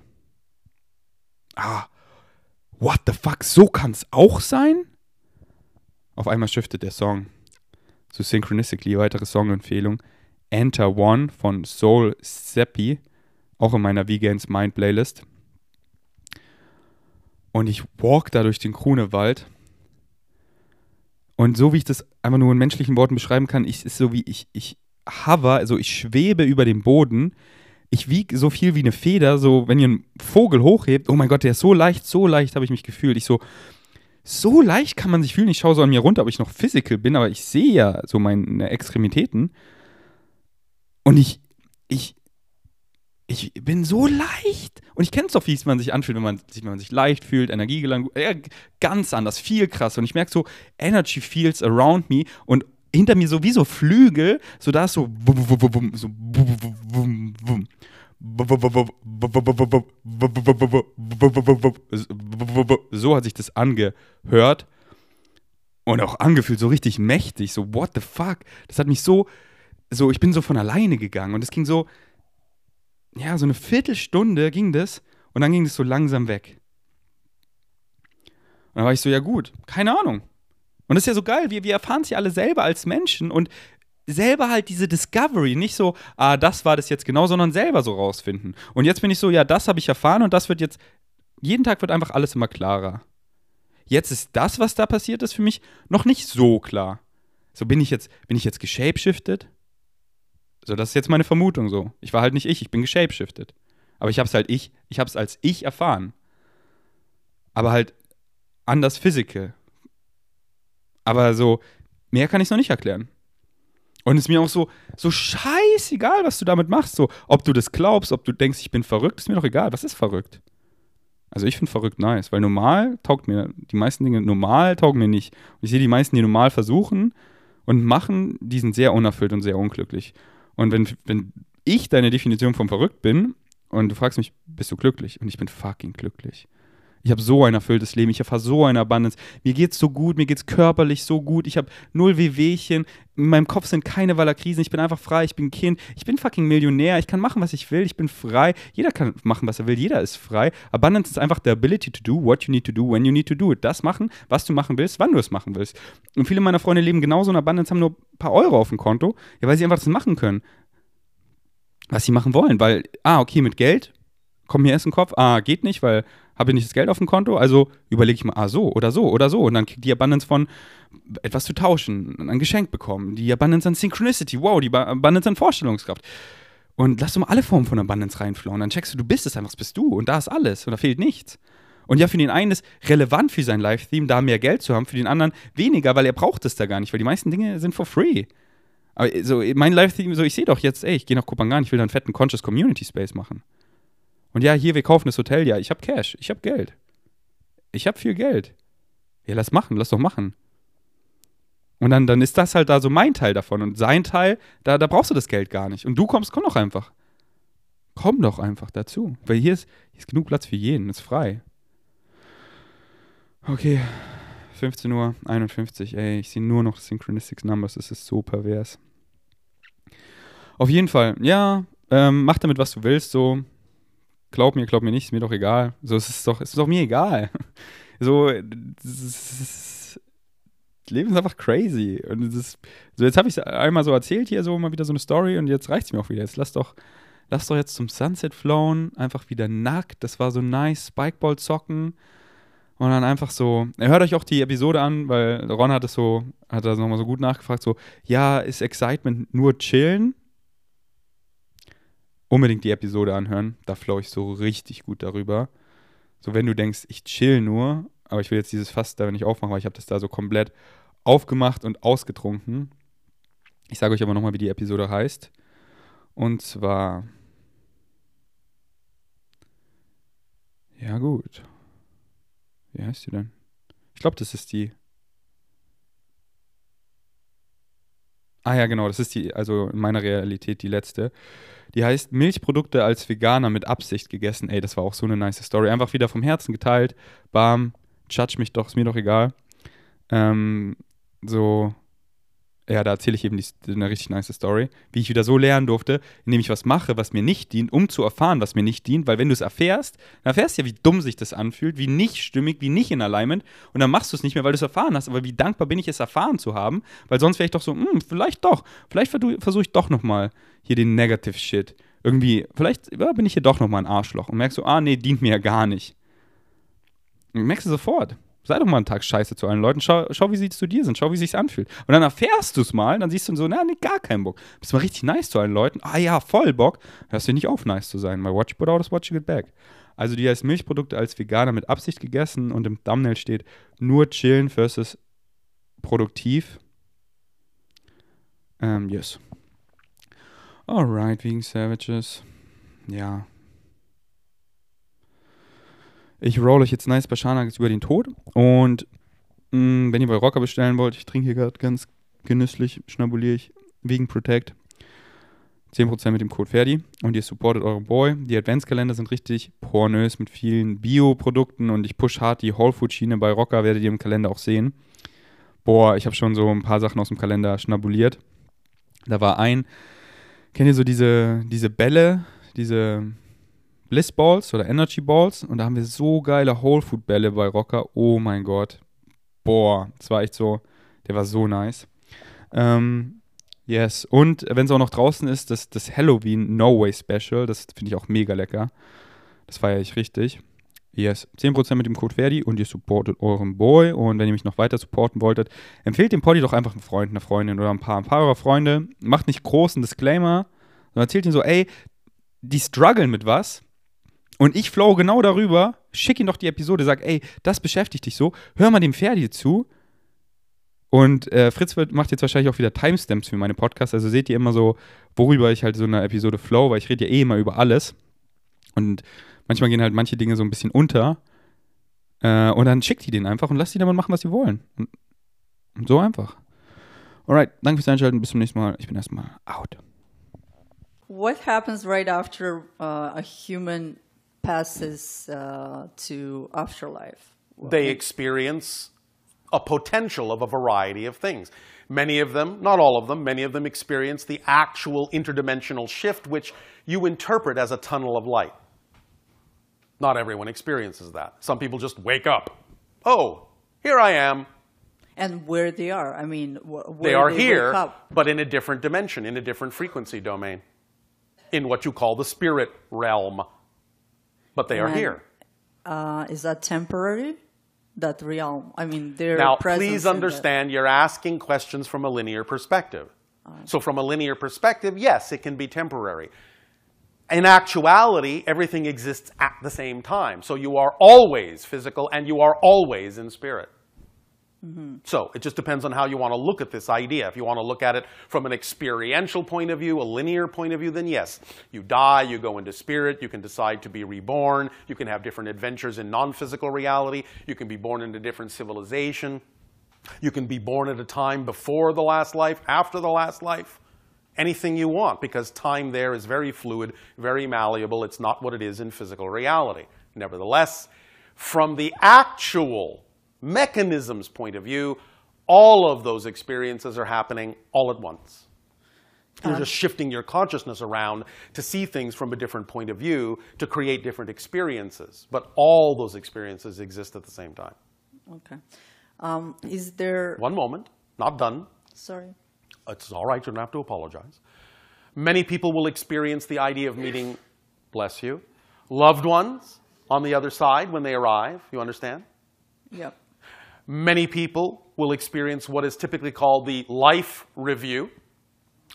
Ah, what the fuck, so kann es auch sein? Auf einmal shiftet der Song zu Synchronistically, weitere Songempfehlung. Enter One von Soul Seppi, auch in meiner Vegans Mind Playlist. Und ich walk da durch den Krunewald und so wie ich das einfach nur in menschlichen Worten beschreiben kann, ich, ist so wie ich, ich hover, also ich schwebe über dem Boden. Ich wiege so viel wie eine Feder, so wenn ihr einen Vogel hochhebt, oh mein Gott, der ist so leicht, so leicht habe ich mich gefühlt. Ich so, so leicht kann man sich fühlen. Ich schaue so an mir runter, ob ich noch physical bin, aber ich sehe ja so meine Extremitäten. Und ich, ich, ich bin so leicht. Und ich kenne es doch, wie es man sich anfühlt, wenn man sich, wenn man sich leicht fühlt, Energie gelangt. Ja, ganz anders, viel krasser. Und ich merke so, Energy feels around me und hinter mir so wie so Flügel, so da ist so so so hat sich das angehört und auch angefühlt, so richtig mächtig, so what the fuck. Das hat mich so, so, ich bin so von alleine gegangen und es ging so, ja, so eine Viertelstunde ging das und dann ging das so langsam weg. Und dann war ich so, ja gut, keine Ahnung. Und das ist ja so geil, wir, wir erfahren es ja alle selber als Menschen und selber halt diese Discovery, nicht so, ah, das war das jetzt genau, sondern selber so rausfinden. Und jetzt bin ich so, ja, das habe ich erfahren und das wird jetzt, jeden Tag wird einfach alles immer klarer. Jetzt ist das, was da passiert ist, für mich noch nicht so klar. So bin ich jetzt, bin ich jetzt geshapeshifted? So, das ist jetzt meine Vermutung so. Ich war halt nicht ich, ich bin geshapeshifted. Aber ich hab's halt ich, ich hab's als ich erfahren. Aber halt anders physical. Aber so, mehr kann ich noch nicht erklären. Und es ist mir auch so, so scheißegal, was du damit machst. So, ob du das glaubst, ob du denkst, ich bin verrückt, ist mir doch egal. Was ist verrückt? Also ich finde verrückt nice, weil normal taugt mir, die meisten Dinge normal taugen mir nicht. Und ich sehe die meisten, die normal versuchen und machen, die sind sehr unerfüllt und sehr unglücklich. Und wenn, wenn ich deine Definition von verrückt bin und du fragst mich, bist du glücklich? Und ich bin fucking glücklich. Ich habe so ein erfülltes Leben, ich erfahre so eine Abundance. Mir geht's so gut, mir geht's körperlich so gut. Ich habe null Wehwehchen. In meinem Kopf sind keine Wallerkrisen. Ich bin einfach frei, ich bin Kind. Ich bin fucking Millionär. Ich kann machen, was ich will. Ich bin frei. Jeder kann machen, was er will. Jeder ist frei. Abundance ist einfach the ability to do what you need to do when you need to do it. Das machen, was du machen willst, wann du es machen willst. Und viele meiner Freunde leben genauso in Abundance, haben nur ein paar Euro auf dem Konto, ja, weil sie einfach das machen können was sie machen wollen, weil, ah, okay, mit Geld kommt mir erst in den Kopf, ah, geht nicht, weil habe ich nicht das Geld auf dem Konto, also überlege ich mal, ah, so oder so oder so. Und dann kriegt die Abundance von etwas zu tauschen, ein Geschenk bekommen, die Abundance an Synchronicity, wow, die Abundance an Vorstellungskraft. Und lass du mal alle Formen von Abundance reinflauen. Dann checkst du, du bist es einfach, das bist du. Und da ist alles. Und da fehlt nichts. Und ja, für den einen ist relevant für sein Live-Theme, da mehr Geld zu haben, für den anderen weniger, weil er braucht es da gar nicht, weil die meisten Dinge sind for free. Aber so, mein Live-Theme, so, ich sehe doch jetzt, ey, ich gehe nach Kopangan, ich will da einen fetten Conscious Community Space machen. Und ja, hier, wir kaufen das Hotel, ja, ich habe Cash, ich habe Geld. Ich habe viel Geld. Ja, lass machen, lass doch machen. Und dann, dann ist das halt da so mein Teil davon. Und sein Teil, da, da brauchst du das Geld gar nicht. Und du kommst, komm doch einfach. Komm doch einfach dazu. Weil hier ist, hier ist genug Platz für jeden, ist frei. Okay, 15 Uhr 51, ey, ich sehe nur noch Synchronistic Numbers, es ist so pervers. Auf jeden Fall, ja, ähm, mach damit, was du willst, so. Glaub mir, glaub mir nicht, ist mir doch egal. So, es ist doch, es ist doch mir egal. So, das Leben ist einfach crazy. Und das so jetzt habe ich es einmal so erzählt hier, so mal wieder so eine Story und jetzt reicht es mir auch wieder. Jetzt lass doch, lass doch jetzt zum Sunset flown, einfach wieder nackt. Das war so nice, Spikeball zocken. Und dann einfach so, hört euch auch die Episode an, weil Ron hat es so, hat das nochmal so gut nachgefragt, so, ja, ist Excitement nur chillen? Unbedingt die Episode anhören, da flow ich so richtig gut darüber. So, wenn du denkst, ich chill nur, aber ich will jetzt dieses Fass da nicht aufmachen, weil ich habe das da so komplett aufgemacht und ausgetrunken. Ich sage euch aber nochmal, wie die Episode heißt. Und zwar. Ja, gut. Wie heißt die denn? Ich glaube, das ist die. Ah ja, genau, das ist die, also in meiner Realität die letzte. Die heißt Milchprodukte als Veganer mit Absicht gegessen. Ey, das war auch so eine nice Story. Einfach wieder vom Herzen geteilt. Bam, judge mich doch, ist mir doch egal. Ähm, so, ja, da erzähle ich eben die, eine richtig nice Story, wie ich wieder so lernen durfte, indem ich was mache, was mir nicht dient, um zu erfahren, was mir nicht dient, weil wenn du es erfährst, dann erfährst du ja, wie dumm sich das anfühlt, wie nicht stimmig, wie nicht in Alignment und dann machst du es nicht mehr, weil du es erfahren hast, aber wie dankbar bin ich es erfahren zu haben, weil sonst wäre ich doch so, hm, vielleicht doch, vielleicht versuche ich doch nochmal hier den Negative Shit, irgendwie, vielleicht ja, bin ich hier doch nochmal ein Arschloch und merkst du, ah nee, dient mir ja gar nicht. Und merkst du sofort, Sei doch mal einen Tag scheiße zu allen Leuten. Schau, schau wie sie zu dir sind. Schau, wie es sich anfühlt. Und dann erfährst du es mal. Dann siehst du so, na, nee, gar keinen Bock. Bist mal richtig nice zu allen Leuten. Ah ja, voll Bock. Hörst du nicht auf, nice zu sein. Weil watch put out is what you get back. Also die heißt Milchprodukte als Veganer mit Absicht gegessen und im Thumbnail steht nur chillen versus produktiv. Ähm, yes. Alright, Vegan Savages. Ja, ich roll euch jetzt nice bei Shanax über den Tod. Und mh, mm, wenn ihr bei Rocker bestellen wollt, ich trinke hier gerade ganz genüsslich, schnabuliere ich, wegen Protect. 10% mit dem Code Ferdi und ihr supportet euren Boy. Die Adventskalender sind richtig pornös mit vielen Bio-Produkten und ich push hart die Whole Food Schiene bei Rocker, werdet ihr im Kalender auch sehen. Boah, ich habe schon so ein paar Sachen aus dem Kalender schnabuliert. Da war ein, kennt ihr so diese, diese Bälle, diese Bliss Balls oder Energy Balls und da haben wir so geile Whole Food Bälle bei Rocker. Oh mein Gott. Boah, das war echt so, der war so nice. Ähm, yes, und wenn es auch noch draußen ist, das, das Halloween No Way Special, das finde ich auch mega lecker. Das feiere ich richtig. Yes, 10% mit dem Code Verdi und ihr supportet euren Boy. Und wenn ihr mich noch weiter supporten wolltet, empfehlt den Poddy doch einfach einen Freund, eine Freundin oder ein paar, ein paar eurer Freunde. Macht nicht großen Disclaimer, sondern erzählt ihnen so, ey, die strugglen mit was und ich flow genau darüber, schick ihm doch die Episode, sag, ey, das beschäftigt dich so, hör mal dem Ferdi zu. Und äh, Fritz wird, macht jetzt wahrscheinlich auch wieder Timestamps für meine Podcasts. Also seht ihr immer so, worüber ich halt so eine Episode flow, weil ich rede ja eh immer über alles. Und manchmal gehen halt manche Dinge so ein bisschen unter. Äh, und dann schickt die den einfach und lasst die damit machen, was sie wollen. Und, und so einfach. Alright, danke fürs Einschalten. Bis zum nächsten Mal. Ich bin erstmal out. What happens right after uh, a human passes uh, to afterlife. They experience a potential of a variety of things. Many of them, not all of them, many of them experience the actual interdimensional shift, which you interpret as a tunnel of light. Not everyone experiences that. Some people just wake up. Oh, here I am. And where they are, I mean, they are they here, but in a different dimension, in a different frequency domain, in what you call the spirit realm but they are here. Uh, is that temporary? That realm? I mean, their now please understand you're asking questions from a linear perspective. So from a linear perspective, yes, it can be temporary. In actuality, everything exists at the same time. So you are always physical and you are always in spirit. Mm-hmm. So it just depends on how you want to look at this idea. If you want to look at it from an experiential point of view, a linear point of view, then yes, you die, you go into spirit, you can decide to be reborn, you can have different adventures in non physical reality, you can be born into a different civilization, you can be born at a time before the last life, after the last life. anything you want because time there is very fluid, very malleable. It's not what it is in physical reality. Nevertheless, from the actual mechanism's point of view, all of those experiences are happening all at once. You're just shifting your consciousness around to see things from a different point of view to create different experiences. But all those experiences exist at the same time. Okay. Um, is there? One moment, not done. Sorry. It's all right, you don't have to apologize. Many people will experience the idea of meeting, bless you, loved ones on the other side when they arrive. You understand? Yep. Many people will experience what is typically called the life review,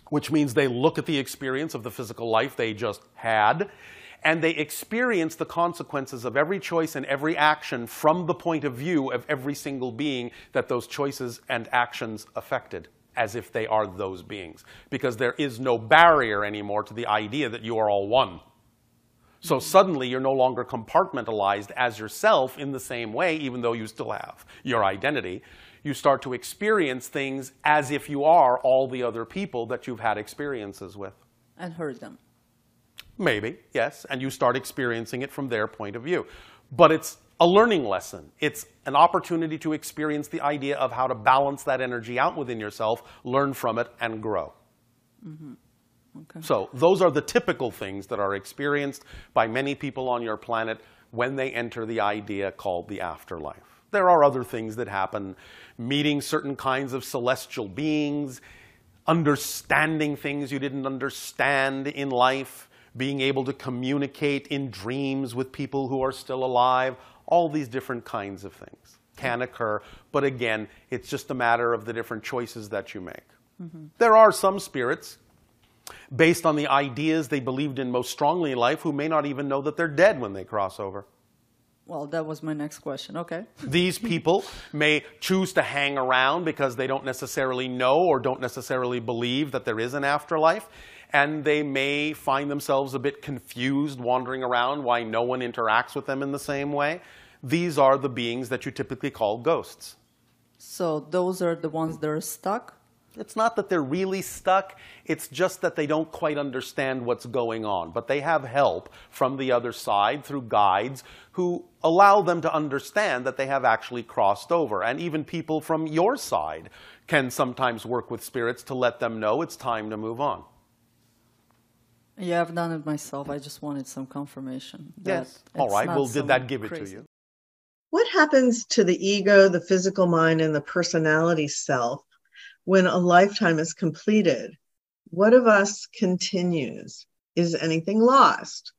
which means they look at the experience of the physical life they just had, and they experience the consequences of every choice and every action from the point of view of every single being that those choices and actions affected, as if they are those beings. Because there is no barrier anymore to the idea that you are all one. So suddenly you're no longer compartmentalized as yourself in the same way, even though you still have your identity. You start to experience things as if you are all the other people that you've had experiences with. And heard them. Maybe, yes, and you start experiencing it from their point of view. But it's a learning lesson. It's an opportunity to experience the idea of how to balance that energy out within yourself, learn from it, and grow. Mm-hmm. Okay. So, those are the typical things that are experienced by many people on your planet when they enter the idea called the afterlife. There are other things that happen meeting certain kinds of celestial beings, understanding things you didn't understand in life, being able to communicate in dreams with people who are still alive. All these different kinds of things can mm-hmm. occur, but again, it's just a matter of the different choices that you make. Mm-hmm. There are some spirits based on the ideas they believed in most strongly in life who may not even know that they're dead when they cross over. Well, that was my next question. Okay. These people may choose to hang around because they don't necessarily know or don't necessarily believe that there is an afterlife. And they may find themselves a bit confused wandering around why no one interacts with them in the same way. These are the beings that you typically call ghosts. So those are the ones that are stuck. It's not that they're really stuck, it's just that they don't quite understand what's going on. But they have help from the other side through guides who allow them to understand that they have actually crossed over. And even people from your side can sometimes work with spirits to let them know it's time to move on. Yeah, I've done it myself. I just wanted some confirmation. Yes. All it's right. not Well, did that give it to you? What happens to the ego, the physical mind, and the personality self when a lifetime is completed? What of us continues? Is anything lost?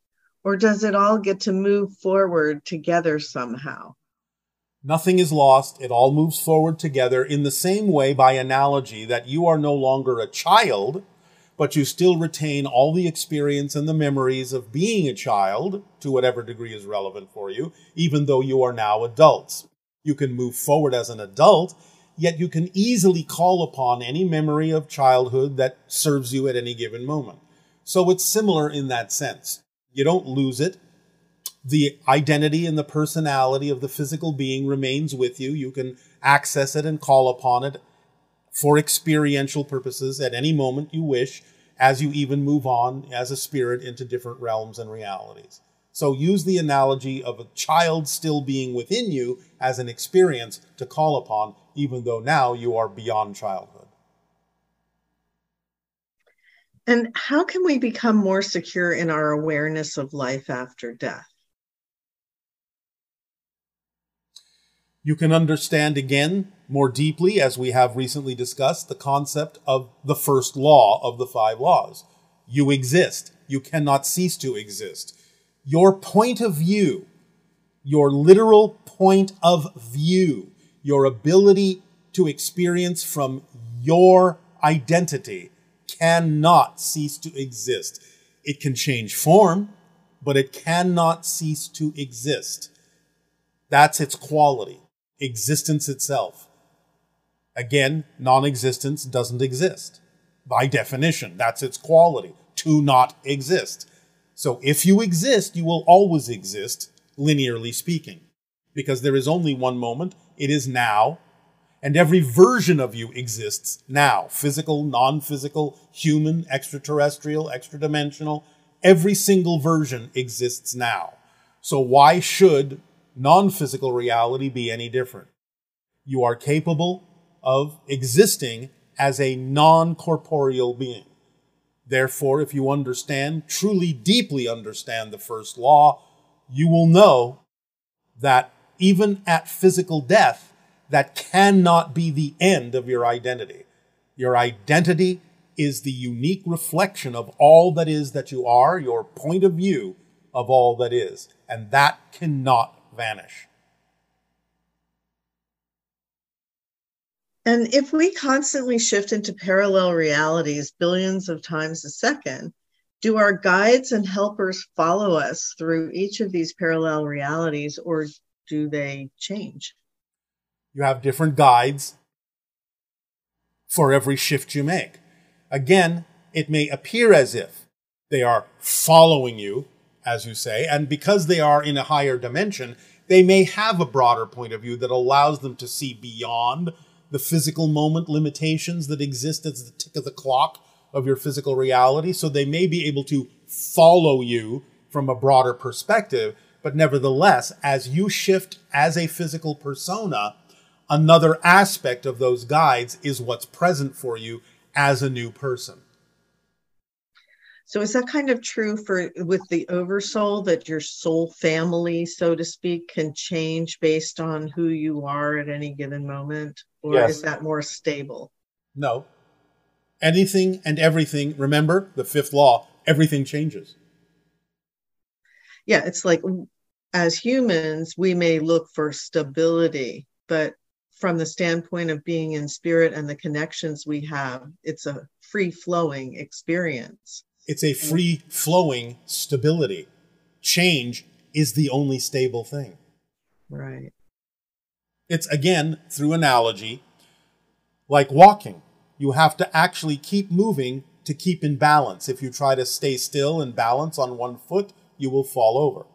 Or does it all get to move forward together somehow? Nothing is lost. It all moves forward together in the same way, by analogy, that you are no longer a child, but you still retain all the experience and the memories of being a child to whatever degree is relevant for you, even though you are now adults. You can move forward as an adult, yet you can easily call upon any memory of childhood that serves you at any given moment. So it's similar in that sense. You don't lose it the identity and the personality of the physical being remains with you. You can access it and call upon it for experiential purposes at any moment you wish, as you even move on as a spirit into different realms and realities. So use the analogy of a child still being within you as an experience to call upon, even though now you are beyond childhood. And how can we become more secure in our awareness of life after death? You can understand again more deeply, as we have recently discussed, the concept of the first law of the five laws. You exist. You cannot cease to exist. Your point of view, your literal point of view, your ability to experience from your identity cannot cease to exist. It can change form, but it cannot cease to exist. That's its quality, existence itself. Again, non existence doesn't exist. By definition, that's its quality, to not exist. So if you exist, you will always exist, linearly speaking, because there is only one moment, it is now, And every version of you exists now physical, non physical, human, extraterrestrial, extra dimensional. Every single version exists now. So why should non physical reality be any different? You are capable of existing as a non corporeal being. Therefore, if you understand, truly deeply understand the first law, you will know that even at physical death, that cannot be the end of your identity. Your identity is the unique reflection of all that is that you are, your point of view of all that is, and that cannot vanish. And if we constantly shift into parallel realities billions of times a second, do our guides and helpers follow us through each of these parallel realities or do they change? You have different guides for every shift you make. Again, it may appear as if they are following you, as you say, and because they are in a higher dimension, they may have a broader point of view that allows them to see beyond the physical moment limitations that exist as the tick of the clock of your physical reality. So they may be able to follow you from a broader perspective. But nevertheless, as you shift as a physical persona, another aspect of those guides is what's present for you as a new person. So is that kind of true for with the oversoul that your soul family, so to speak, can change based on who you are at any given moment? Or Yes. is that more stable? No. Anything and everything, remember the fifth law, everything changes. Yeah, it's like as humans, we may look for stability, but from the standpoint of being in spirit and the connections we have, it's a free flowing experience. It's a free flowing stability. Change is the only stable thing. Right. It's again, through analogy, like walking. You have to actually keep moving to keep in balance. If you try to stay still and balance on one foot, you will fall over.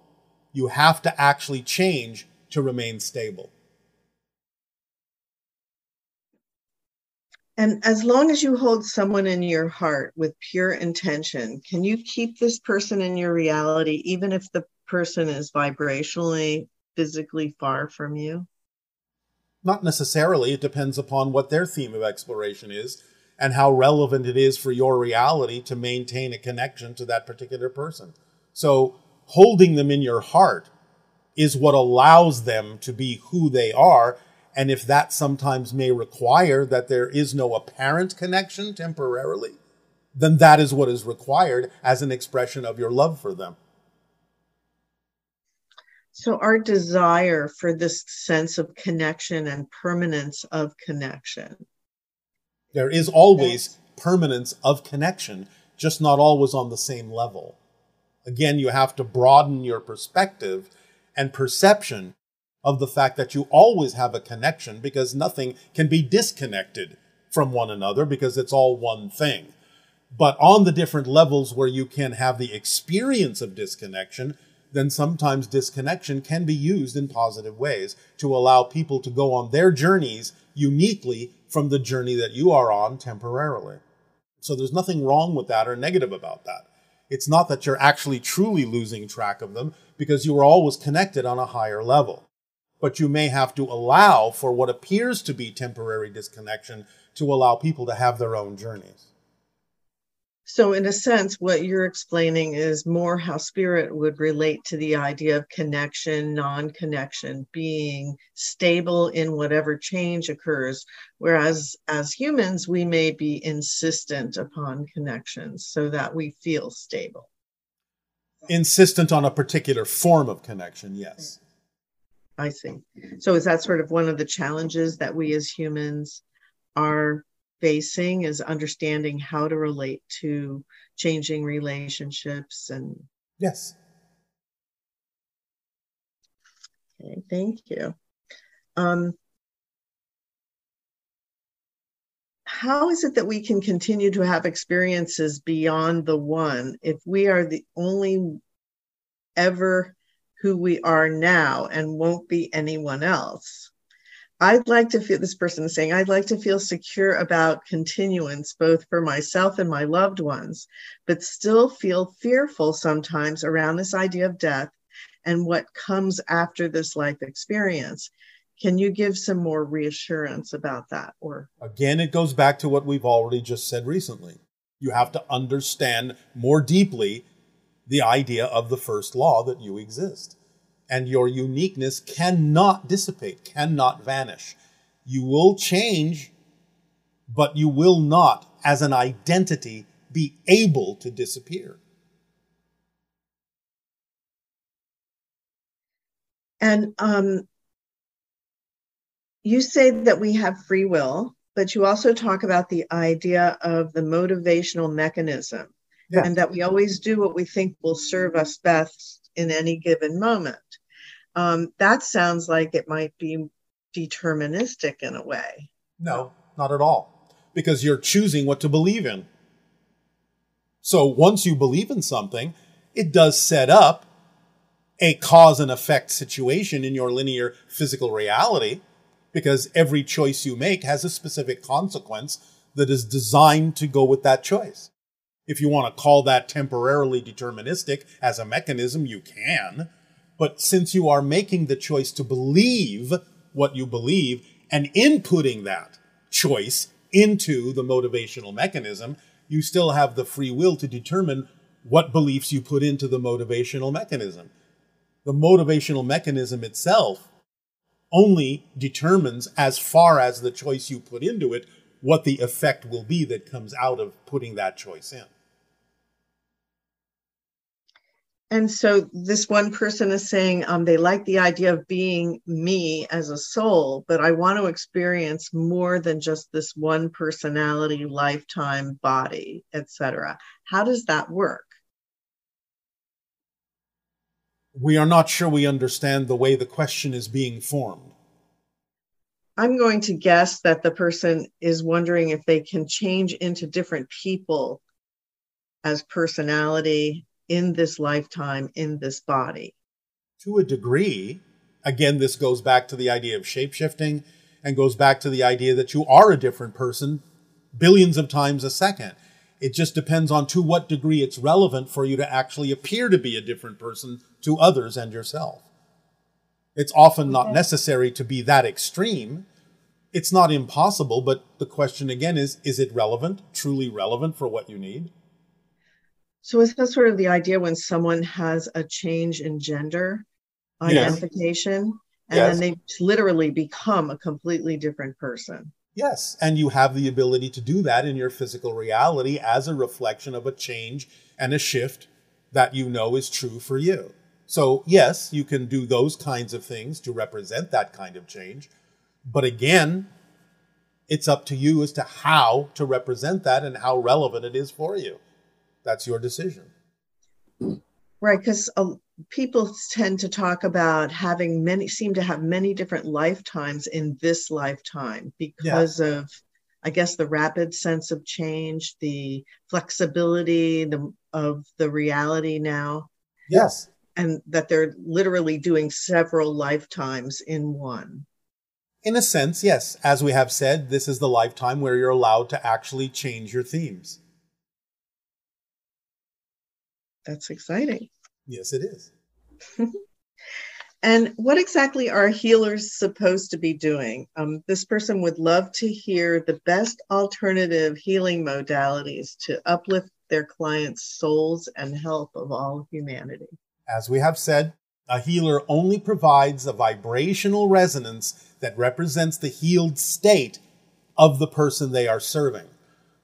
You have to actually change to remain stable. And as long as you hold someone in your heart with pure intention, can you keep this person in your reality, even if the person is vibrationally, physically far from you? Not necessarily. It depends upon what their theme of exploration is and how relevant it is for your reality to maintain a connection to that particular person. So, holding them in your heart is what allows them to be who they are. And if that sometimes may require that there is no apparent connection temporarily, then that is what is required as an expression of your love for them. So, our desire for this sense of connection and permanence of connection. There is always permanence of connection, just not always on the same level. Again, you have to broaden your perspective and perception of the fact that you always have a connection because nothing can be disconnected from one another because it's all one thing. But on the different levels where you can have the experience of disconnection, then sometimes disconnection can be used in positive ways to allow people to go on their journeys uniquely from the journey that you are on temporarily. So there's nothing wrong with that or negative about that. It's not that you're actually truly losing track of them because you are always connected on a higher level. But you may have to allow for what appears to be temporary disconnection to allow people to have their own journeys. So, in a sense, what you're explaining is more how spirit would relate to the idea of connection, non connection, being stable in whatever change occurs. Whereas as humans, we may be insistent upon connections so that we feel stable. Insistent on a particular form of connection, yes. I see. So, is that sort of one of the challenges that we as humans are facing is understanding how to relate to changing relationships and Yes. okay, thank you. Um, how is it that we can continue to have experiences beyond the one if we are the only ever who we are now and won't be anyone else? I'd like to feel, this person is saying, I'd like to feel secure about continuance, both for myself and my loved ones, but still feel fearful sometimes around this idea of death and what comes after this life experience. Can you give some more reassurance about that? Or again, it goes back to what we've already just said recently. You have to understand more deeply the idea of the first law that you exist. And your uniqueness cannot dissipate, cannot vanish. You will change, but you will not, as an identity, be able to disappear. And um, you say that we have free will, but you also talk about the idea of the motivational mechanism and that we always do what we think will serve us best in any given moment. Um, that sounds like it might be deterministic in a way. No, not at all, because you're choosing what to believe in. So once you believe in something, it does set up a cause and effect situation in your linear physical reality because every choice you make has a specific consequence that is designed to go with that choice. If you want to call that temporarily deterministic as a mechanism, you can. But since you are making the choice to believe what you believe and inputting that choice into the motivational mechanism, you still have the free will to determine what beliefs you put into the motivational mechanism. The motivational mechanism itself only determines, as far as the choice you put into it, what the effect will be that comes out of putting that choice in. And so this one person is saying um, they like the idea of being me as a soul, but I want to experience more than just this one personality, lifetime, body, etc. How does that work? we are not sure we understand the way the question is being formed. I'm going to guess that the person is wondering if they can change into different people as personality in this lifetime, in this body. To a degree, again, this goes back to the idea of shapeshifting and goes back to the idea that you are a different person billions of times a second. It just depends on to what degree it's relevant for you to actually appear to be a different person to others and yourself. It's often not necessary to be that extreme. It's not impossible, but the question again is is it relevant, truly relevant for what you need? So, is that sort of the idea when someone has a change in gender identification yes. and yes. then they literally become a completely different person? Yes, and you have the ability to do that in your physical reality as a reflection of a change and a shift that you know is true for you. So, yes, you can do those kinds of things to represent that kind of change. But again, it's up to you as to how to represent that and how relevant it is for you. That's your decision. Right, because uh, people tend to talk about having many, seem to have many different lifetimes in this lifetime because yeah. of, I guess, the rapid sense of change, the flexibility the, of the reality now. Yes. And that they're literally doing several lifetimes in one. In a sense, yes. As we have said, this is the lifetime where you're allowed to actually change your themes. That's exciting. Yes, it is. and what exactly are healers supposed to be doing? Um, this person would love to hear the best alternative healing modalities to uplift their clients' souls and health of all humanity. As we have said, a healer only provides a vibrational resonance that represents the healed state of the person they are serving.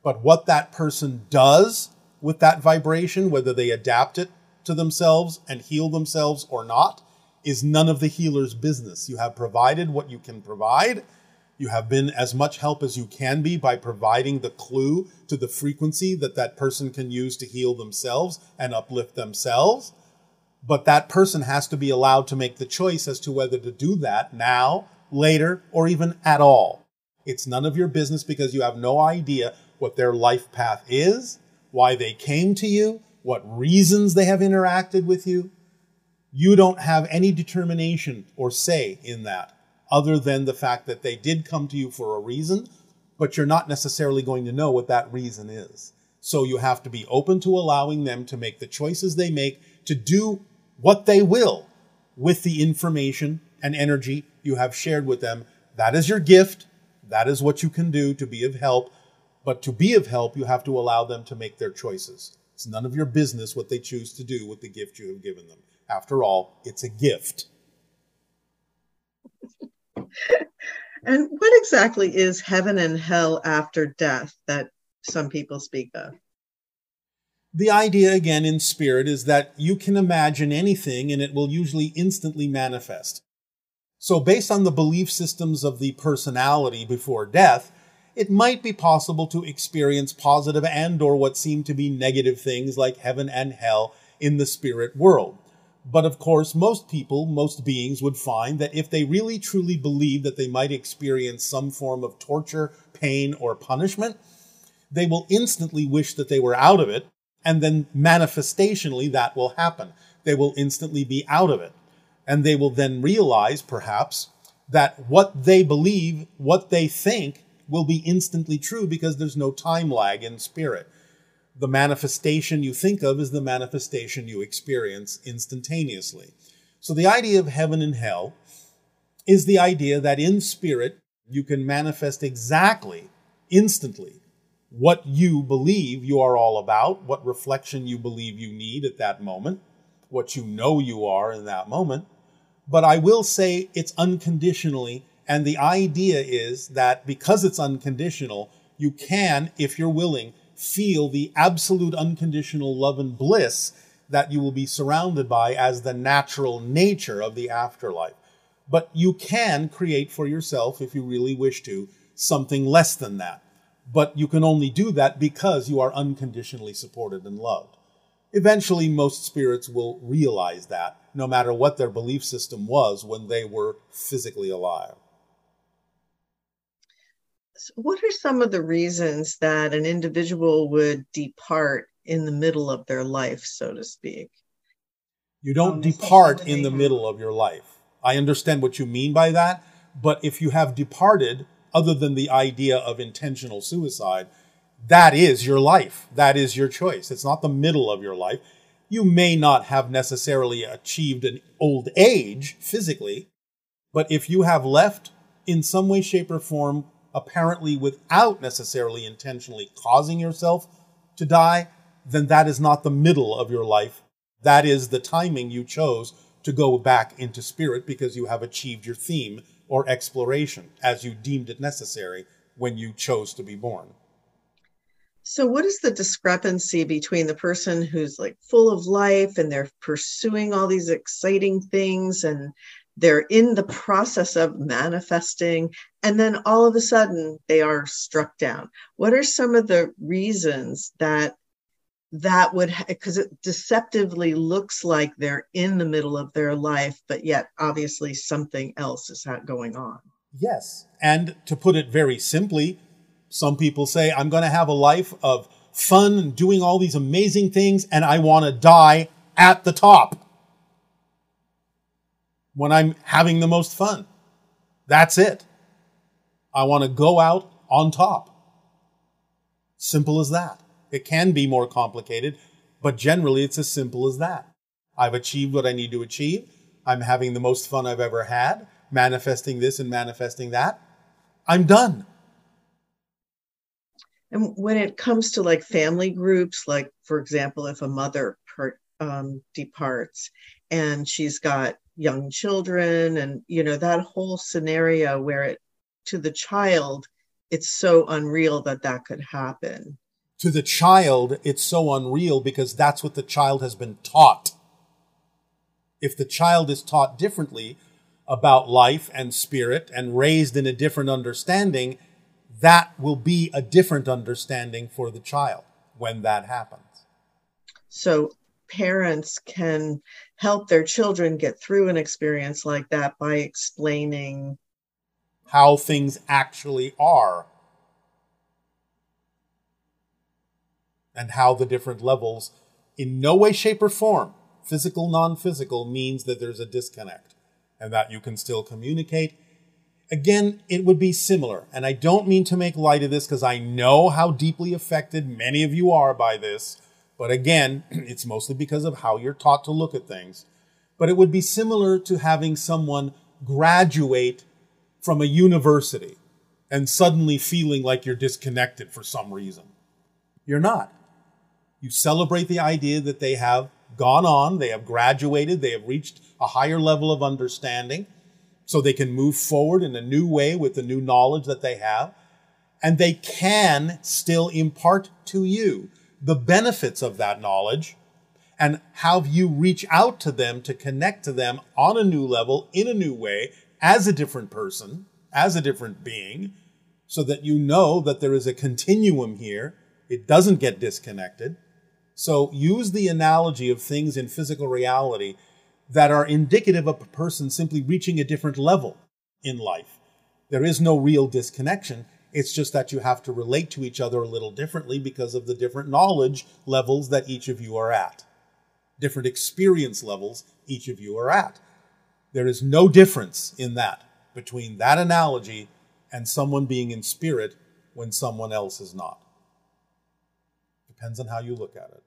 But what that person does with that vibration, whether they adapt it to themselves and heal themselves or not, is none of the healer's business. You have provided what you can provide. You have been as much help as you can be by providing the clue to the frequency that that person can use to heal themselves and uplift themselves. But that person has to be allowed to make the choice as to whether to do that now, later, or even at all. It's none of your business because you have no idea what their life path is why they came to you, what reasons they have interacted with you. You don't have any determination or say in that. other than the fact that they did come to you for a reason, but you're not necessarily going to know what that reason is. So you have to be open to allowing them to make the choices they make, to do what they will with the information and energy you have shared with them. That is your gift. That is what you can do to be of help. But to be of help, you have to allow them to make their choices. It's none of your business what they choose to do with the gift you have given them. After all, it's a gift. and what exactly is heaven and hell after death that some people speak of? The idea, again, in spirit, is that you can imagine anything and it will usually instantly manifest. So, based on the belief systems of the personality before death, it might be possible to experience positive and or what seem to be negative things like heaven and hell in the spirit world. But of course, most people, most beings would find that if they really truly believe that they might experience some form of torture, pain, or punishment, they will instantly wish that they were out of it, and then manifestationally that will happen. They will instantly be out of it. And they will then realize, perhaps, that what they believe, what they think, will be instantly true because there's no time lag in spirit the manifestation you think of is the manifestation you experience instantaneously. So the idea of heaven and hell is the idea that in spirit you can manifest exactly, instantly, what you believe you are all about, what reflection you believe you need at that moment, what you know you are in that moment. But I will say it's unconditionally, and the idea is that because it's unconditional, you can, if you're willing, feel the absolute unconditional love and bliss that you will be surrounded by as the natural nature of the afterlife. But you can create for yourself, if you really wish to, something less than that. But you can only do that because you are unconditionally supported and loved. Eventually, most spirits will realize that, no matter what their belief system was when they were physically alive what are some of the reasons that an individual would depart in the middle of their life, so to speak? You don't um, depart in the middle of your life. I understand what you mean by that, but if you have departed, other than the idea of intentional suicide, that is your life. That is your choice. It's not the middle of your life. You may not have necessarily achieved an old age physically, but if you have left in some way, shape, or form apparently without necessarily intentionally causing yourself to die, then that is not the middle of your life. That is the timing you chose to go back into spirit because you have achieved your theme or exploration as you deemed it necessary when you chose to be born. So, what is the discrepancy between the person who's like full of life and they're pursuing all these exciting things and they're in the process of manifesting and then all of a sudden they are struck down. What are some of the reasons that that would because it deceptively looks like they're in the middle of their life but yet obviously something else is going on? Yes and to put it very simply some people say i'm going to have a life of fun and doing all these amazing things and i want to die at the top when I'm having the most fun. That's it. I want to go out on top. Simple as that. It can be more complicated, but generally it's as simple as that. I've achieved what I need to achieve. I'm having the most fun I've ever had, manifesting this and manifesting that. I'm done. And when it comes to like family groups, like for example, if a mother per, um, departs and she's got young children and you know that whole scenario where it to the child it's so unreal that that could happen. To the child it's so unreal because that's what the child has been taught. If the child is taught differently about life and spirit and raised in a different understanding that will be a different understanding for the child when that happens. So parents can help their children get through an experience like that by explaining how things actually are and how the different levels, in no way, shape, or form, physical, non physical, means that there's a disconnect and that you can still communicate again, it would be similar. And I don't mean to make light of this because I know how deeply affected many of you are by this. But again, it's mostly because of how you're taught to look at things. But it would be similar to having someone graduate from a university and suddenly feeling like you're disconnected for some reason. You're not. You celebrate the idea that they have gone on, they have graduated, they have reached a higher level of understanding, so they can move forward in a new way with the new knowledge that they have. And they can still impart to you the benefits of that knowledge and have you reach out to them to connect to them on a new level, in a new way, as a different person, as a different being, so that you know that there is a continuum here. It doesn't get disconnected. So use the analogy of things in physical reality that are indicative of a person simply reaching a different level in life. There is no real disconnection. It's just that you have to relate to each other a little differently because of the different knowledge levels that each of you are at, different experience levels each of you are at. There is no difference in that between that analogy and someone being in spirit when someone else is not. Depends on how you look at it.